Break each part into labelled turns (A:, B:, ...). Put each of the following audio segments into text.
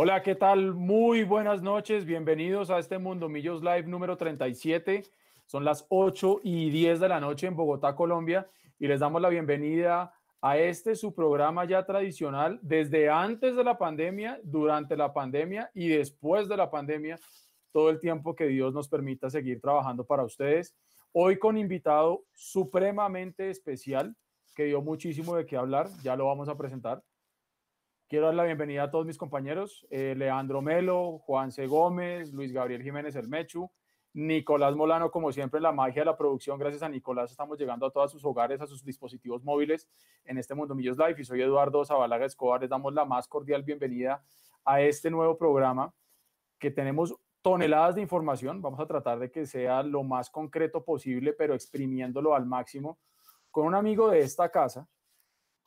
A: Hola, ¿qué tal? Muy buenas noches, bienvenidos a este Mundo Millos Live número 37. Son las 8 y 10 de la noche en Bogotá, Colombia, y les damos la bienvenida a este su programa ya tradicional desde antes de la pandemia, durante la pandemia y después de la pandemia, todo el tiempo que Dios nos permita seguir trabajando para ustedes. Hoy con invitado supremamente especial que dio muchísimo de qué hablar, ya lo vamos a presentar. Quiero dar la bienvenida a todos mis compañeros, eh, Leandro Melo, Juan C. Gómez, Luis Gabriel Jiménez El Mechu, Nicolás Molano, como siempre, la magia de la producción. Gracias a Nicolás estamos llegando a todos sus hogares, a sus dispositivos móviles en este Mundo Millos Live. Y soy Eduardo Zabalaga Escobar. Les damos la más cordial bienvenida a este nuevo programa que tenemos toneladas de información. Vamos a tratar de que sea lo más concreto posible, pero exprimiéndolo al máximo con un amigo de esta casa,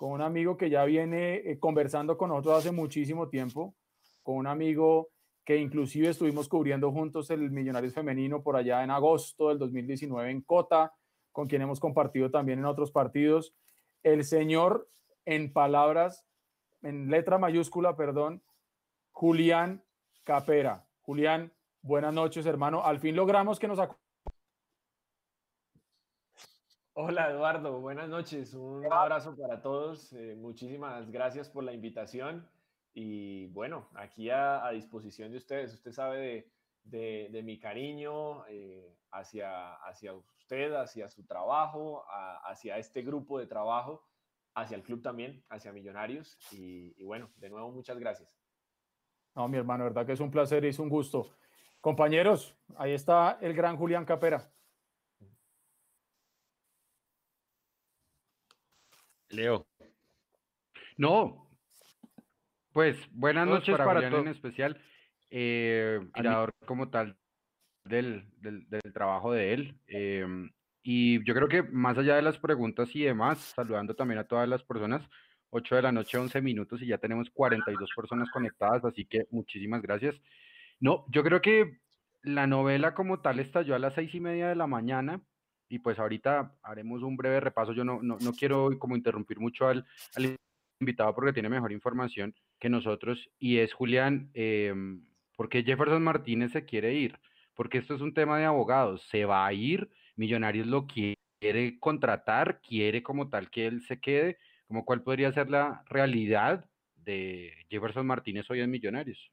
A: con un amigo que ya viene eh, conversando con nosotros hace muchísimo tiempo, con un amigo que inclusive estuvimos cubriendo juntos el Millonarios Femenino por allá en agosto del 2019 en Cota, con quien hemos compartido también en otros partidos. El señor, en palabras, en letra mayúscula, perdón, Julián Capera. Julián, buenas noches, hermano. Al fin logramos que nos
B: Hola Eduardo, buenas noches. Un abrazo para todos. Eh, muchísimas gracias por la invitación. Y bueno, aquí a, disposición de ustedes. Usted sabe de, mi cariño eh, hacia, hacia usted, hacia su trabajo, hacia este grupo de trabajo, hacia el club también, hacia Millonarios. Y, bueno, de nuevo, muchas gracias.
A: No, mi hermano, verdad que es un placer y es un gusto. Compañeros, ahí está el gran Julián Capera.
C: Leo. No, pues buenas noches para, todos en especial. Eh, como tal del, trabajo de él. Eh, y yo creo que más allá de las preguntas y demás, saludando también a todas las personas, 8 de la noche, 11 minutos y ya tenemos 42 personas conectadas, así que muchísimas gracias. No, yo creo que la novela como tal estalló a las seis y media de la mañana y pues ahorita haremos un breve repaso. Yo no, no, no quiero como interrumpir mucho al, invitado porque tiene mejor información que nosotros y es Julián, eh, porque Jefferson Martínez se quiere ir? Porque esto es un tema de abogados, se va a ir, Millonarios lo quiere contratar, quiere como tal que él se quede, como cuál podría ser la realidad de Jefferson Martínez hoy en Millonarios.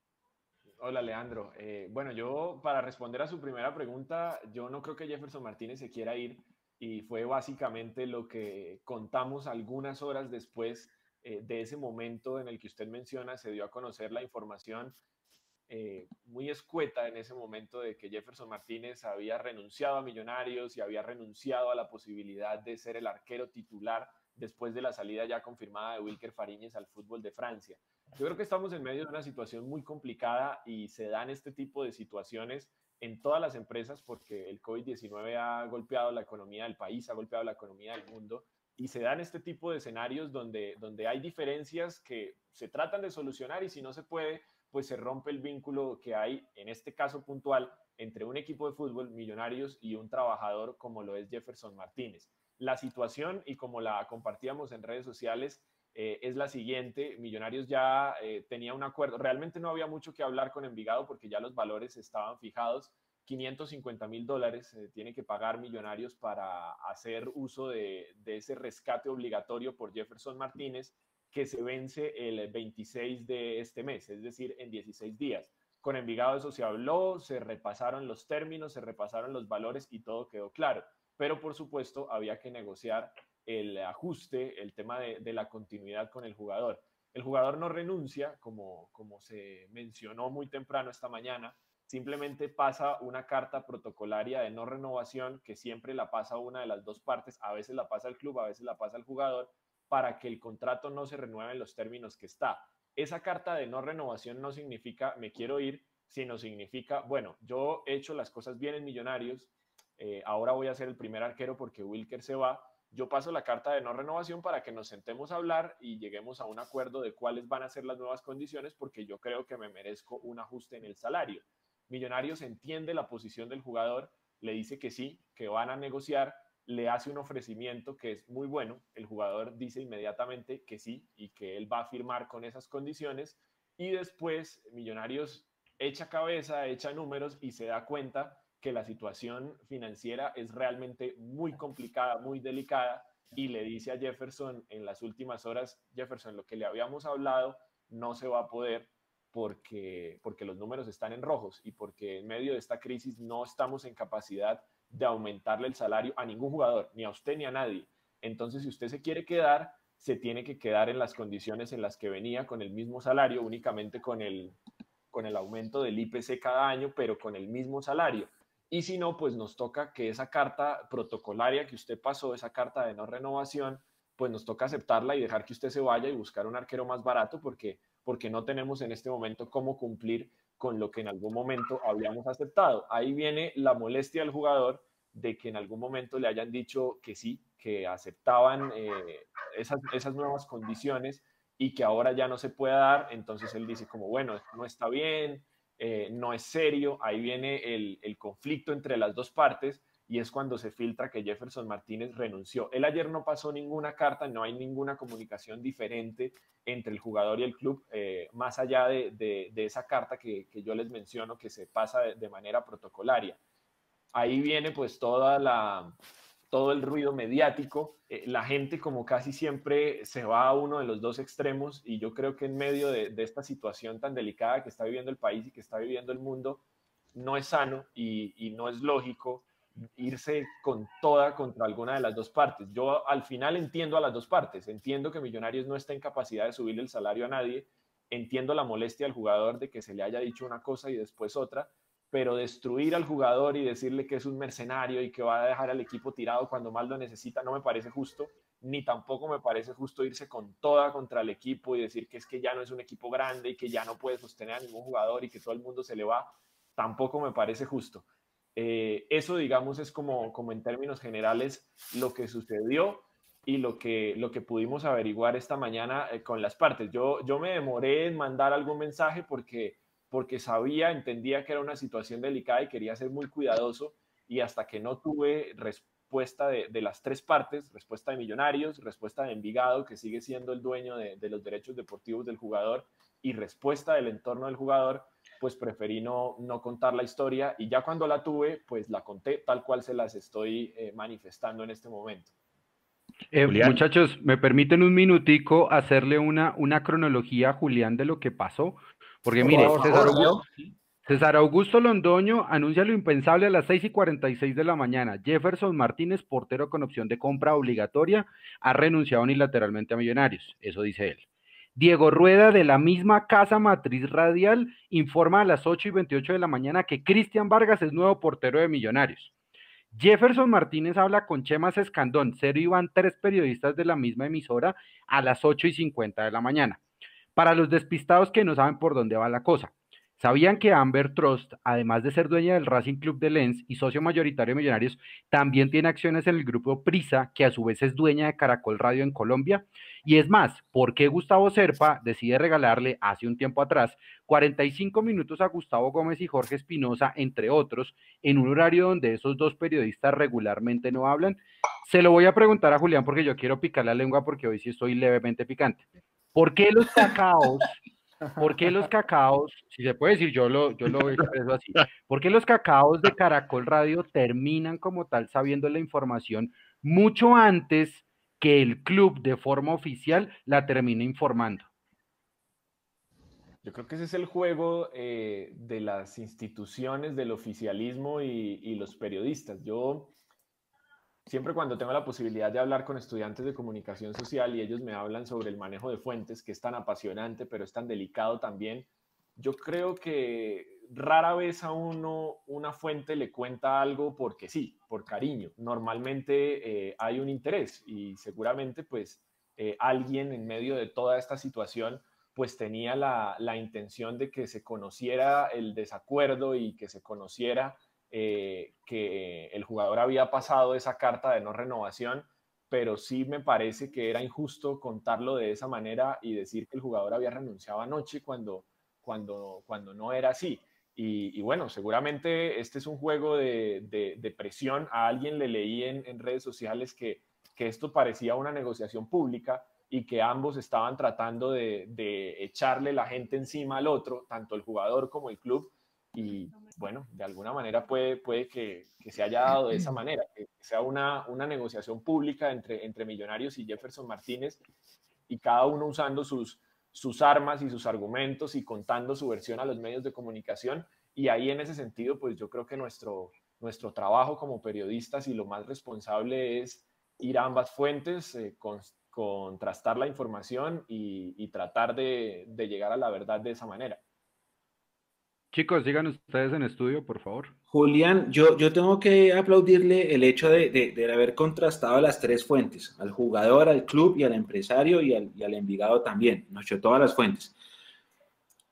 B: Hola, Leandro. Eh, bueno, yo para responder a su primera pregunta, yo no creo que Jefferson Martínez se quiera ir y fue básicamente lo que contamos algunas horas después eh, de ese momento en el que usted menciona, se dio a conocer la información eh, muy escueta en ese momento de que Jefferson Martínez había renunciado a Millonarios y había renunciado a la posibilidad de ser el arquero titular después de la salida ya confirmada de Wilker Fariñez al fútbol de Francia. Yo creo que estamos en medio de una situación muy complicada y se dan este tipo de situaciones en todas las empresas porque el COVID-19 ha golpeado la economía del país, ha golpeado la economía del mundo y se dan este tipo de escenarios donde, donde hay diferencias que se tratan de solucionar y si no se puede, pues se rompe el vínculo que hay en este caso puntual entre un equipo de fútbol, Millonarios, y un trabajador como lo es Jefferson Martínez. La situación, y como la compartíamos en redes sociales, eh, es la siguiente. Millonarios ya eh, tenía un acuerdo. Realmente no había mucho que hablar con Envigado porque ya los valores estaban fijados. 550 mil dólares eh, tiene que pagar Millonarios para hacer uso de, de, ese rescate obligatorio por Jefferson Martínez que se vence el 26 de este mes, es decir, en 16 días. Con Envigado eso se habló, se repasaron los términos, se repasaron los valores y todo quedó claro. Pero por supuesto había que negociar el ajuste, el tema de, la continuidad con el jugador. El jugador no renuncia, como, se mencionó muy temprano esta mañana, simplemente pasa una carta protocolaria de no renovación que siempre la pasa una de las dos partes, a veces la pasa el club, a veces la pasa el jugador, para que el contrato no se renueve en los términos que está. Esa carta de no renovación no significa me quiero ir, sino significa, bueno, yo he hecho las cosas bien en Millonarios, eh, ahora voy a ser el primer arquero porque Wilker se va, yo paso la carta de no renovación para que nos sentemos a hablar y lleguemos a un acuerdo de cuáles van a ser las nuevas condiciones porque yo creo que me merezco un ajuste en el salario. Millonarios entiende la posición del jugador, le dice que sí, que van a negociar, le hace un ofrecimiento que es muy bueno, el jugador dice inmediatamente que sí y que él va a firmar con esas condiciones y después Millonarios echa cabeza, echa números y se da cuenta que la situación financiera es realmente muy complicada, muy delicada y le dice a Jefferson en las últimas horas, Jefferson, lo que le habíamos hablado no se va a poder porque, porque los números están en rojos y porque en medio de esta crisis no estamos en capacidad de aumentarle el salario a ningún jugador, ni a usted ni a nadie. Entonces, si usted se quiere quedar, se tiene que quedar en las condiciones en las que venía, con el mismo salario, únicamente con el, con el aumento del IPC cada año, pero con el mismo salario. Y si no, pues nos toca que esa carta protocolaria que usted pasó, esa carta de no renovación, pues nos toca aceptarla y dejar que usted se vaya y buscar un arquero más barato porque, porque no tenemos en este momento cómo cumplir con lo que en algún momento habíamos aceptado. Ahí viene la molestia del jugador de que en algún momento le hayan dicho que sí, que aceptaban eh, esas, esas nuevas condiciones y que ahora ya no se puede dar, entonces él dice como, bueno, no está bien, eh, no es serio, ahí viene el, el, conflicto entre las dos partes y es cuando se filtra que Jefferson Martínez renunció. Él ayer no pasó ninguna carta, no hay ninguna comunicación diferente entre el jugador y el club, eh, más allá de, de, esa carta que, que, yo les menciono que se pasa de manera protocolaria. Ahí viene pues toda la, todo el ruido mediático, eh, la gente como casi siempre se va a uno de los dos extremos y yo creo que en medio de, esta situación tan delicada que está viviendo el país y que está viviendo el mundo, no es sano y, no es lógico irse con toda contra alguna de las dos partes. Yo al final entiendo a las dos partes, entiendo que Millonarios no está en capacidad de subirle el salario a nadie, entiendo la molestia al jugador de que se le haya dicho una cosa y después otra, pero destruir al jugador y decirle que es un mercenario y que va a dejar al equipo tirado cuando más lo necesita no me parece justo, ni tampoco me parece justo irse con toda contra el equipo y decir que es que ya no es un equipo grande y que ya no puede sostener a ningún jugador y que todo el mundo se le va, tampoco me parece justo. Eh, eso, digamos, es como, como en términos generales lo que sucedió y lo que, lo que pudimos averiguar esta mañana eh, con las partes. Yo, yo me demoré en mandar algún mensaje porque porque sabía, entendía que era una situación delicada y quería ser muy cuidadoso y hasta que no tuve respuesta de, las tres partes, respuesta de Millonarios, respuesta de Envigado, que sigue siendo el dueño de, los derechos deportivos del jugador, y respuesta del entorno del jugador, pues preferí no, no contar la historia y ya cuando la tuve, pues la conté tal cual se las estoy eh, manifestando en este momento.
C: Eh, muchachos, ¿me permiten un minutico hacerle una, una cronología a Julián de lo que pasó? Porque mire, César Augusto, Londoño anuncia lo impensable a las 6 y 46 de la mañana. Jefferson Martínez, portero con opción de compra obligatoria, ha renunciado unilateralmente a Millonarios. Eso dice él. Diego Rueda, de la misma casa matriz radial, informa a las 8 y 28 de la mañana que Cristian Vargas es nuevo portero de Millonarios. Jefferson Martínez habla con Chemas Escandón, cero iban tres periodistas de la misma emisora a las 8 y 50 de la mañana. Para los despistados que no saben por dónde va la cosa, ¿sabían que Amber Trust, además de ser dueña del Racing Club de Lens y socio mayoritario de Millonarios, también tiene acciones en el grupo Prisa, que a su vez es dueña de Caracol Radio en Colombia? Y es más, ¿por qué Gustavo Serpa decide regalarle hace un tiempo atrás 45 minutos a Gustavo Gómez y Jorge Espinosa, entre otros, en un horario donde esos dos periodistas regularmente no hablan? Se lo voy a preguntar a Julián porque yo quiero picar la lengua porque hoy sí estoy levemente picante. ¿Por qué los cacaos? ¿Por qué los cacaos? Si se puede decir, yo lo, yo lo expreso así. ¿Por qué los cacaos de Caracol Radio terminan como tal sabiendo la información mucho antes que el club de forma oficial la termine informando?
B: Yo creo que ese es el juego eh, de las instituciones, del oficialismo y, y los periodistas. Yo siempre cuando tengo la posibilidad de hablar con estudiantes de comunicación social y ellos me hablan sobre el manejo de fuentes, que es tan apasionante, pero es tan delicado también, yo creo que rara vez a uno una fuente le cuenta algo porque sí, por cariño. Normalmente eh, hay un interés y seguramente pues eh, alguien en medio de toda esta situación pues tenía la, la intención de que se conociera el desacuerdo y que se conociera eh, que el jugador había pasado esa carta de no renovación, pero sí me parece que era injusto contarlo de esa manera y decir que el jugador había renunciado anoche cuando, cuando, cuando no era así. Y, bueno, seguramente este es un juego de, de, presión. A alguien le leí en, en redes sociales que, que, esto parecía una negociación pública y que ambos estaban tratando de, de echarle la gente encima al otro, tanto el jugador como el club, y bueno, de alguna manera puede, puede que, que, se haya dado de esa manera, que sea una, una negociación pública entre, entre Millonarios y Jefferson Martínez y cada uno usando sus, sus armas y sus argumentos y contando su versión a los medios de comunicación. Y ahí en ese sentido, pues yo creo que nuestro, nuestro trabajo como periodistas y lo más responsable es ir a ambas fuentes, eh, contrastar la información y, y tratar de, de llegar a la verdad de esa manera.
C: Chicos, sigan ustedes en estudio, por favor.
D: Julián, yo, yo tengo que aplaudirle el hecho de, de, haber contrastado las tres fuentes, al jugador, al club y al empresario y al, y al Envigado también, nos echó todas las fuentes.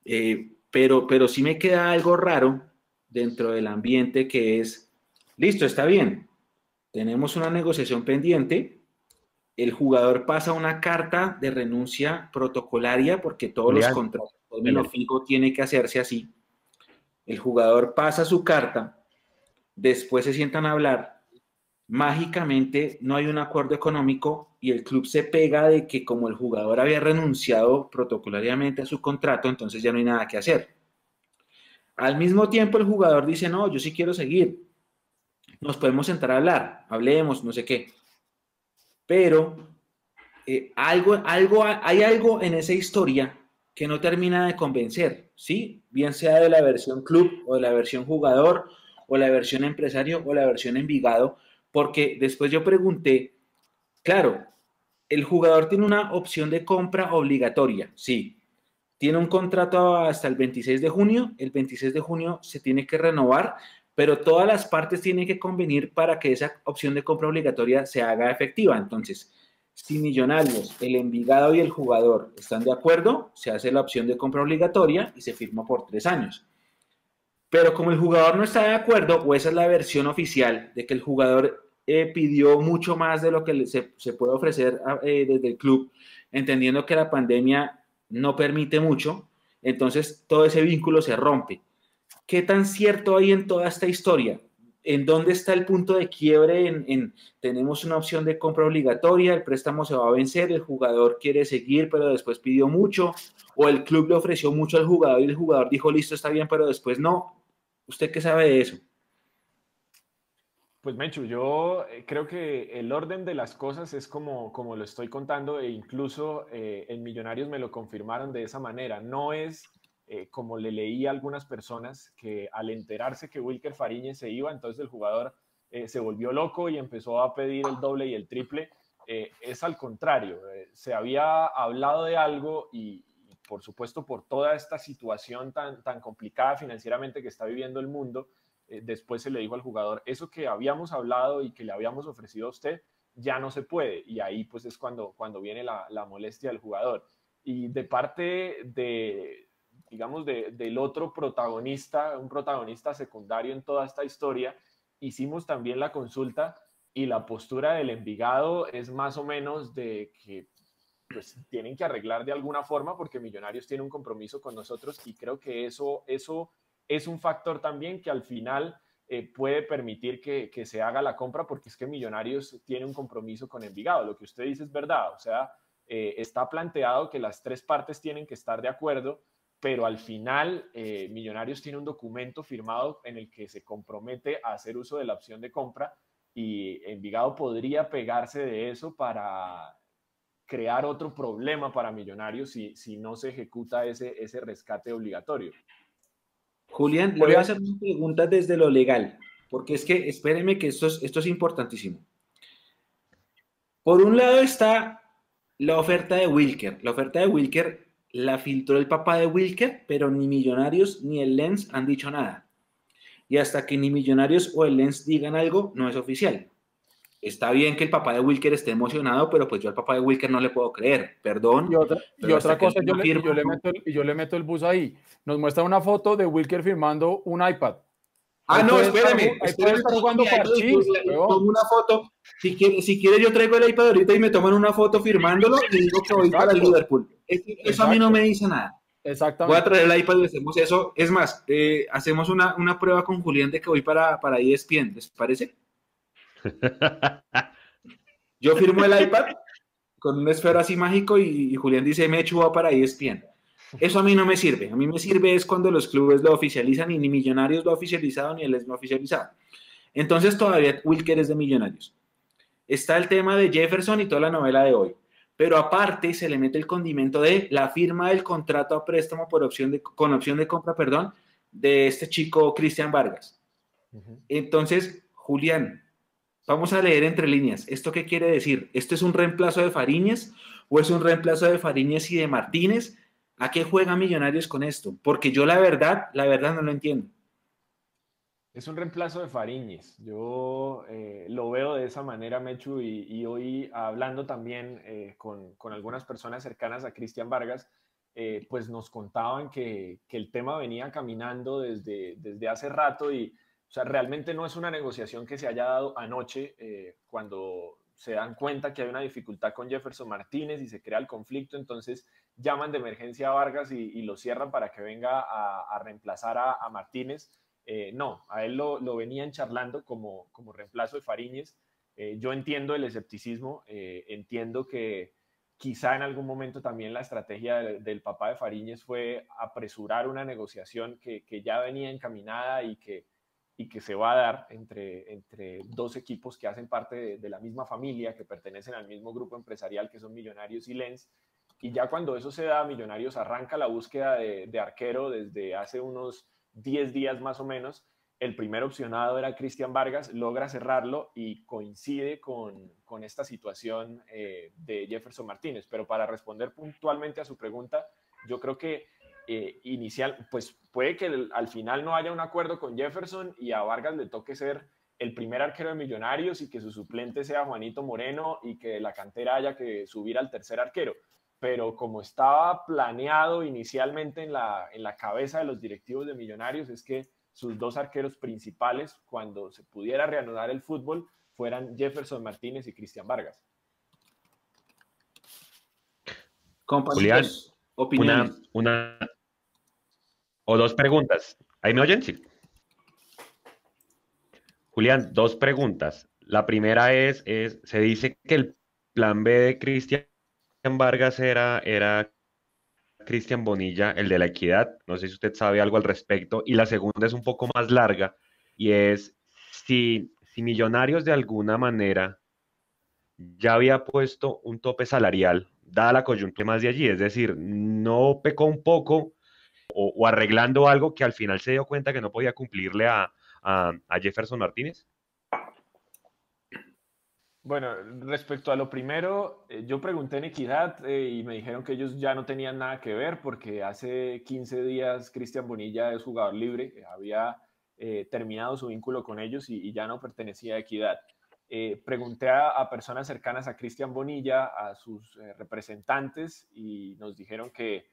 D: Eh, pero, pero sí me queda algo raro dentro del ambiente que es, listo, está bien, tenemos una negociación pendiente, el jugador pasa una carta de renuncia protocolaria porque todos los contratos, lo fijo, tiene que hacerse así el jugador pasa su carta, después se sientan a hablar, mágicamente no hay un acuerdo económico y el club se pega de que como el jugador había renunciado protocolariamente a su contrato, entonces ya no hay nada que hacer. Al mismo tiempo el jugador dice, no, yo sí quiero seguir, nos podemos sentar a hablar, hablemos, no sé qué. Pero eh, algo, algo, hay algo en esa historia que no termina de convencer, ¿sí? Bien sea de la versión club o de la versión jugador o la versión empresario o la versión Envigado, porque después yo pregunté, claro, el jugador tiene una opción de compra obligatoria, sí. Tiene un contrato hasta el 26 de junio, el 26 de junio se tiene que renovar, pero todas las partes tienen que convenir para que esa opción de compra obligatoria se haga efectiva. Entonces, si Millonarios, el Envigado y el jugador están de acuerdo, se hace la opción de compra obligatoria y se firma por tres años. Pero como el jugador no está de acuerdo, o esa es la versión oficial de que el jugador eh, pidió mucho más de lo que se, puede ofrecer eh, desde el club, entendiendo que la pandemia no permite mucho, entonces todo ese vínculo se rompe. ¿Qué tan cierto hay en toda esta historia? En dónde está el punto de quiebre en, tenemos una opción de compra obligatoria, el préstamo se va a vencer, el jugador quiere seguir, pero después pidió mucho, o el club le ofreció mucho al jugador y el jugador dijo, listo, está bien, pero después no. ¿Usted qué sabe de eso?
B: Pues Menchu, yo eh, creo que el orden de las cosas es como, como lo estoy contando e incluso eh, en Millonarios me lo confirmaron de esa manera. No es eh, como le leí a algunas personas, que al enterarse que Wilker Fariñez se iba, entonces el jugador eh, se volvió loco y empezó a pedir el doble y el triple. Eh, es al contrario, se había hablado de algo y, por supuesto por toda esta situación tan, tan complicada financieramente que está viviendo el mundo, después se le dijo al jugador, eso que habíamos hablado y que le habíamos ofrecido a usted, ya no se puede. Y ahí pues es cuando, cuando viene la, la molestia del jugador. Y de parte de, digamos, del otro protagonista, un protagonista secundario en toda esta historia, hicimos también la consulta y la postura del Envigado es más o menos de que pues tienen que arreglar de alguna forma porque Millonarios tiene un compromiso con nosotros y creo que eso, eso es un factor también que al final eh, puede permitir que, que, se haga la compra porque es que Millonarios tiene un compromiso con Envigado. Lo que usted dice es verdad, o sea, eh, está planteado que las tres partes tienen que estar de acuerdo pero al final eh, Millonarios tiene un documento firmado en el que se compromete a hacer uso de la opción de compra y Envigado podría pegarse de eso para crear otro problema para Millonarios si, si no se ejecuta ese, ese rescate obligatorio.
D: Julián, le voy a hacer una pregunta desde lo legal, porque es que espéreme que esto es, esto es importantísimo. Por un lado está la oferta de Wilker. La oferta de Wilker la filtró el papá de Wilker, pero ni Millonarios ni el Lens han dicho nada. Y hasta que ni Millonarios o el Lens digan algo, no es oficial. Está bien que el papá de Wilker esté emocionado, pero pues yo al papá de Wilker no le puedo creer, perdón.
A: Y otra, cosa, yo, le, yo, le meto el, yo le meto el bus ahí. Nos muestra una foto de Wilker firmando un iPad.
D: Ah, no, espérame. espérame jugando Tomo una foto. Si quiere, si quiere, yo traigo el iPad ahorita y me toman una foto firmándolo y digo que voy para el Liverpool. Eso a mí no me dice nada.
A: Exactamente.
D: Voy a traer el iPad y hacemos eso. Es más, eh, hacemos una, una, prueba con Julián de que voy para, para ESPN, ¿les parece? Yo firmo el iPad con un esfero así mágico y, Julián dice, me va para ESPN. Eso a mí no me sirve. A mí me sirve es cuando los clubes lo oficializan y ni Millonarios lo ha oficializado ni él es no oficializado. Entonces todavía Wilker es de Millonarios. Está el tema de Jefferson y toda la novela de hoy. Pero aparte se le mete el condimento de la firma del contrato a préstamo por opción de, con opción de compra, perdón, de este chico Cristian Vargas. Entonces, Julián, vamos a leer entre líneas. ¿Esto qué quiere decir? ¿Esto es un reemplazo de Fariñez o es un reemplazo de Fariñez y de Martínez? ¿A qué juega Millonarios con esto? Porque yo la verdad, la verdad no lo entiendo.
B: Es un reemplazo de Fariñez. Yo eh, lo veo de esa manera, Mechu, y, hoy hablando también eh, con, algunas personas cercanas a Cristian Vargas, eh, pues nos contaban que, el tema venía caminando desde, desde hace rato y, o sea, realmente no es una negociación que se haya dado anoche cuando se dan cuenta que hay una dificultad con Jefferson Martínez y se crea el conflicto, entonces llaman de emergencia a Vargas y, lo cierran para que venga a, reemplazar a Martínez eh, no, a él lo, venían charlando como, como reemplazo de Fariñez. Eh, yo entiendo el escepticismo, eh, entiendo que quizá en algún momento también la estrategia del, papá de Fariñez fue apresurar una negociación que, ya venía encaminada y que, y que se va a dar entre, entre dos equipos que hacen parte de, la misma familia, que pertenecen al mismo grupo empresarial, que son Millonarios y Lens. Y ya cuando eso se da, Millonarios arranca la búsqueda de, arquero desde hace unos 10 días más o menos. El primer opcionado era Cristian Vargas, logra cerrarlo y coincide con, esta situación eh, de Jefferson Martínez. Pero para responder puntualmente a su pregunta, yo creo que eh, inicial, pues puede que al final no haya un acuerdo con Jefferson y a Vargas le toque ser el primer arquero de Millonarios y que su suplente sea Juanito Moreno y que la cantera haya que subir al tercer arquero pero como estaba planeado inicialmente en la, en la cabeza de los directivos de Millonarios, es que sus dos arqueros principales, cuando se pudiera reanudar el fútbol, fueran Jefferson Martínez y Cristian Vargas.
E: Julián, una, una o dos preguntas. ¿Ahí me oyen? Sí. Julián, dos preguntas. La primera es, es, se dice que el plan B de Cristian Vargas era, era Cristian Bonilla, el de la equidad. No sé si usted sabe algo al respecto. Y la segunda es un poco más larga y es si, si Millonarios de alguna manera ya había puesto un tope salarial, dada la coyuntura más de allí, es decir, no pecó un poco o, arreglando algo que al final se dio cuenta que no podía cumplirle a Jefferson Martínez.
B: Bueno, respecto a lo primero, eh, yo pregunté en Equidad eh, y me dijeron que ellos ya no tenían nada que ver porque hace 15 días Cristian Bonilla es jugador libre, había eh, terminado su vínculo con ellos y, ya no pertenecía a Equidad. pregunté a, personas cercanas a Cristian Bonilla, a sus representantes y nos dijeron que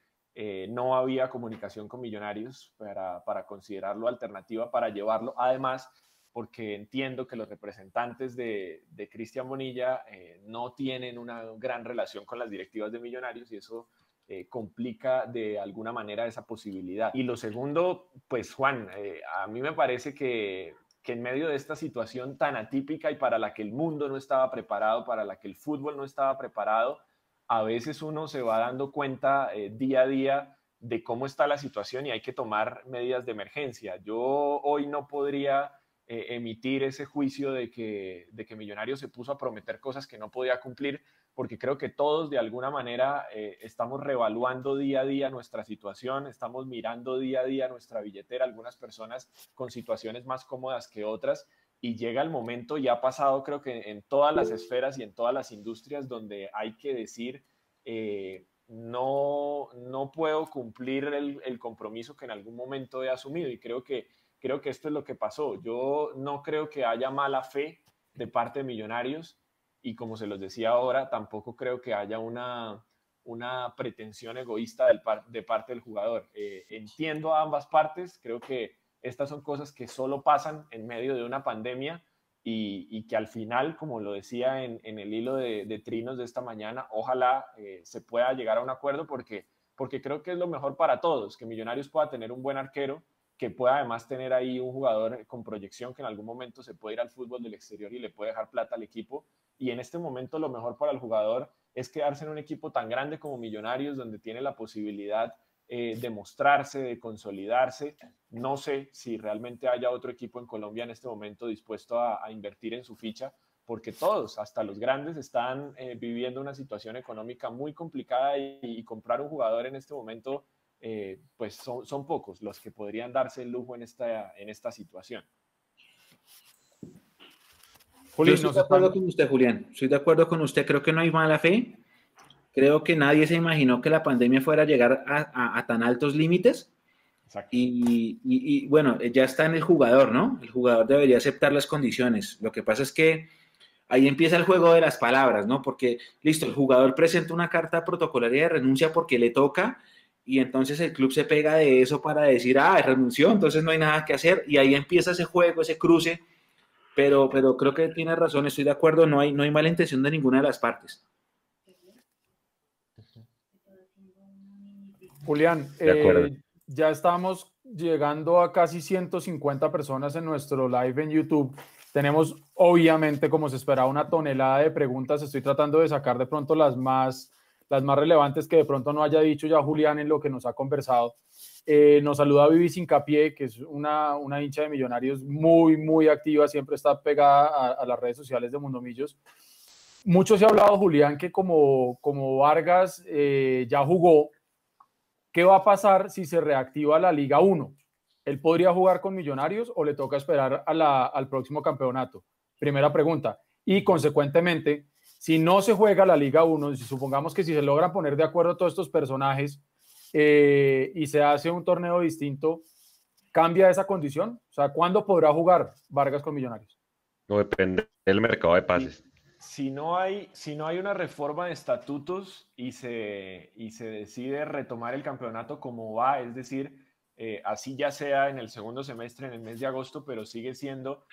B: no había comunicación con Millonarios para, para considerarlo alternativa para llevarlo. Además, porque entiendo que los representantes de, Cristian Bonilla eh, no tienen una gran relación con las directivas de Millonarios y eso eh, complica de alguna manera esa posibilidad. Y lo segundo, pues Juan, eh, a mí me parece que, que, en medio de esta situación tan atípica y para la que el mundo no estaba preparado, para la que el fútbol no estaba preparado, a veces uno se va dando cuenta día a día de cómo está la situación y hay que tomar medidas de emergencia. Yo hoy no podría eh, emitir ese juicio de que, de que Millonarios se puso a prometer cosas que no podía cumplir, porque creo que todos de alguna manera eh, estamos revaluando día a día nuestra situación, estamos mirando día a día nuestra billetera, algunas personas con situaciones más cómodas que otras, y llega el momento, ya ha pasado creo que en todas las esferas y en todas las industrias donde hay que decir... Eh, no, no puedo cumplir el, el compromiso que en algún momento he asumido y creo que creo que esto es lo que pasó. Yo no creo que haya mala fe de parte de Millonarios y como se los decía ahora, tampoco creo que haya una, una pretensión egoísta del de parte del jugador. Eh, entiendo a ambas partes, creo que estas son cosas que solo pasan en medio de una pandemia y, que al final, como lo decía en, el hilo de, trinos de esta mañana, ojalá eh, se pueda llegar a un acuerdo porque, porque creo que es lo mejor para todos, que Millonarios pueda tener un buen arquero, que pueda además tener ahí un jugador con proyección que en algún momento se puede ir al fútbol del exterior y le puede dejar plata al equipo. Y en este momento lo mejor para el jugador es quedarse en un equipo tan grande como Millonarios, donde tiene la posibilidad eh, de mostrarse, de consolidarse. No sé si realmente haya otro equipo en Colombia en este momento dispuesto a, invertir en su ficha, porque todos, hasta los grandes, están eh, viviendo una situación económica muy complicada y, comprar un jugador en este momento, eh, pues son, son, pocos los que podrían darse el lujo en esta, en esta situación.
D: Julián, estoy de acuerdo con usted, Julián. Estoy de acuerdo con usted. Creo que no hay mala fe. Creo que nadie se imaginó que la pandemia fuera a llegar a, tan altos límites. Y, y, bueno, ya está en el jugador, ¿no? El jugador debería aceptar las condiciones. Lo que pasa es que ahí empieza el juego de las palabras, ¿no? Porque, listo, el jugador presenta una carta protocolaria de renuncia porque le toca y entonces el club se pega de eso para decir, ah, renunció, entonces no hay nada que hacer y ahí empieza ese juego, ese cruce pero, pero creo que tiene razón, estoy de acuerdo, no hay, no hay mala intención de ninguna de las partes.
A: Julián, eh, ya estamos llegando a casi 150 personas en nuestro live en YouTube. Tenemos, obviamente, como se esperaba, una tonelada de preguntas. Estoy tratando de sacar de pronto las más, las más relevantes que de pronto no haya dicho ya Julián en lo que nos ha conversado. Eh, nos saluda Vivi Sincapié, que es una, una, hincha de millonarios muy, muy activa, siempre está pegada a, las redes sociales de Mundomillos. Mucho se ha hablado, Julián, que como, como Vargas eh, ya jugó, ¿qué va a pasar si se reactiva la Liga 1? ¿Él podría jugar con Millonarios o le toca esperar al próximo campeonato? Primera pregunta. Y consecuentemente, si no se juega la Liga 1, si supongamos que si se logran poner de acuerdo todos estos personajes, eh, y se hace un torneo distinto, ¿cambia esa condición? O sea, ¿cuándo podrá jugar Vargas con Millonarios?
E: No depende del mercado de pases.
B: Si no hay, si no hay una reforma de estatutos y se, y se decide retomar el campeonato como va, es decir, eh, así ya sea en el segundo semestre, en el mes de agosto, pero sigue siendo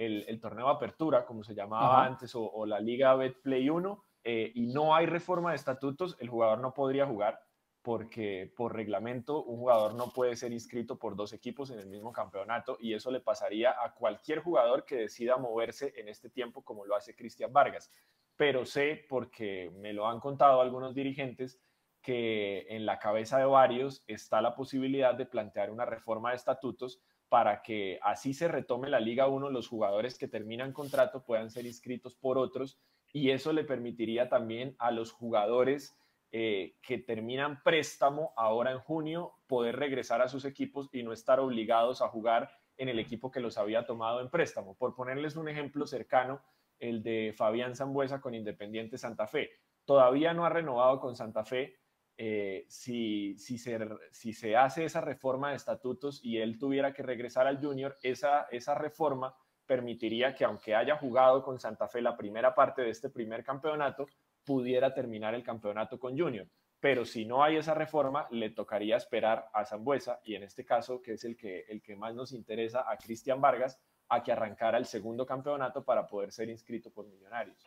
B: el, el torneo de apertura, como se llamaba antes, o, la Liga Betplay 1, eh, y no hay reforma de estatutos, el jugador no podría jugar porque por reglamento un jugador no puede ser inscrito por dos equipos en el mismo campeonato y eso le pasaría a cualquier jugador que decida moverse en este tiempo como lo hace Cristian Vargas. Pero sé, porque me lo han contado algunos dirigentes, que en la cabeza de varios está la posibilidad de plantear una reforma de estatutos para que así se retome la Liga 1, los jugadores que terminan contrato puedan ser inscritos por otros y eso le permitiría también a los jugadores eh, que terminan préstamo ahora en junio poder regresar a sus equipos y no estar obligados a jugar en el equipo que los había tomado en préstamo. Por ponerles un ejemplo cercano, el de Fabián Zambuesa con Independiente Santa Fe. Todavía no ha renovado con Santa Fe. Eh, si, se, hace esa reforma de estatutos y él tuviera que regresar al junior, esa, esa reforma permitiría que aunque haya jugado con Santa Fe la primera parte de este primer campeonato, pudiera terminar el campeonato con Junior. Pero si no hay esa reforma, le tocaría esperar a Zambuesa y en este caso, que es el que, el que más nos interesa, a Cristian Vargas, a que arrancara el segundo campeonato para poder ser inscrito por Millonarios.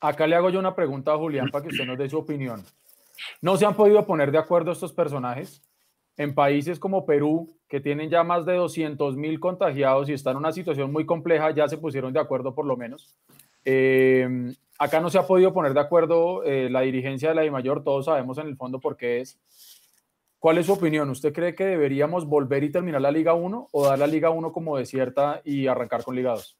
A: Acá le hago yo una pregunta a Julián para que usted nos dé su opinión. ¿No se han podido poner de acuerdo estos personajes? En países como Perú, que tienen ya más de 200 mil contagiados y están en una situación muy compleja, ya se pusieron de acuerdo por lo menos. Eh, acá no se ha podido poner de acuerdo eh, la dirigencia de la mayor todos sabemos en el fondo por qué es. ¿Cuál es su opinión? ¿Usted cree que deberíamos volver y terminar la Liga 1 o dar la Liga 1 como desierta y arrancar con Liga 2?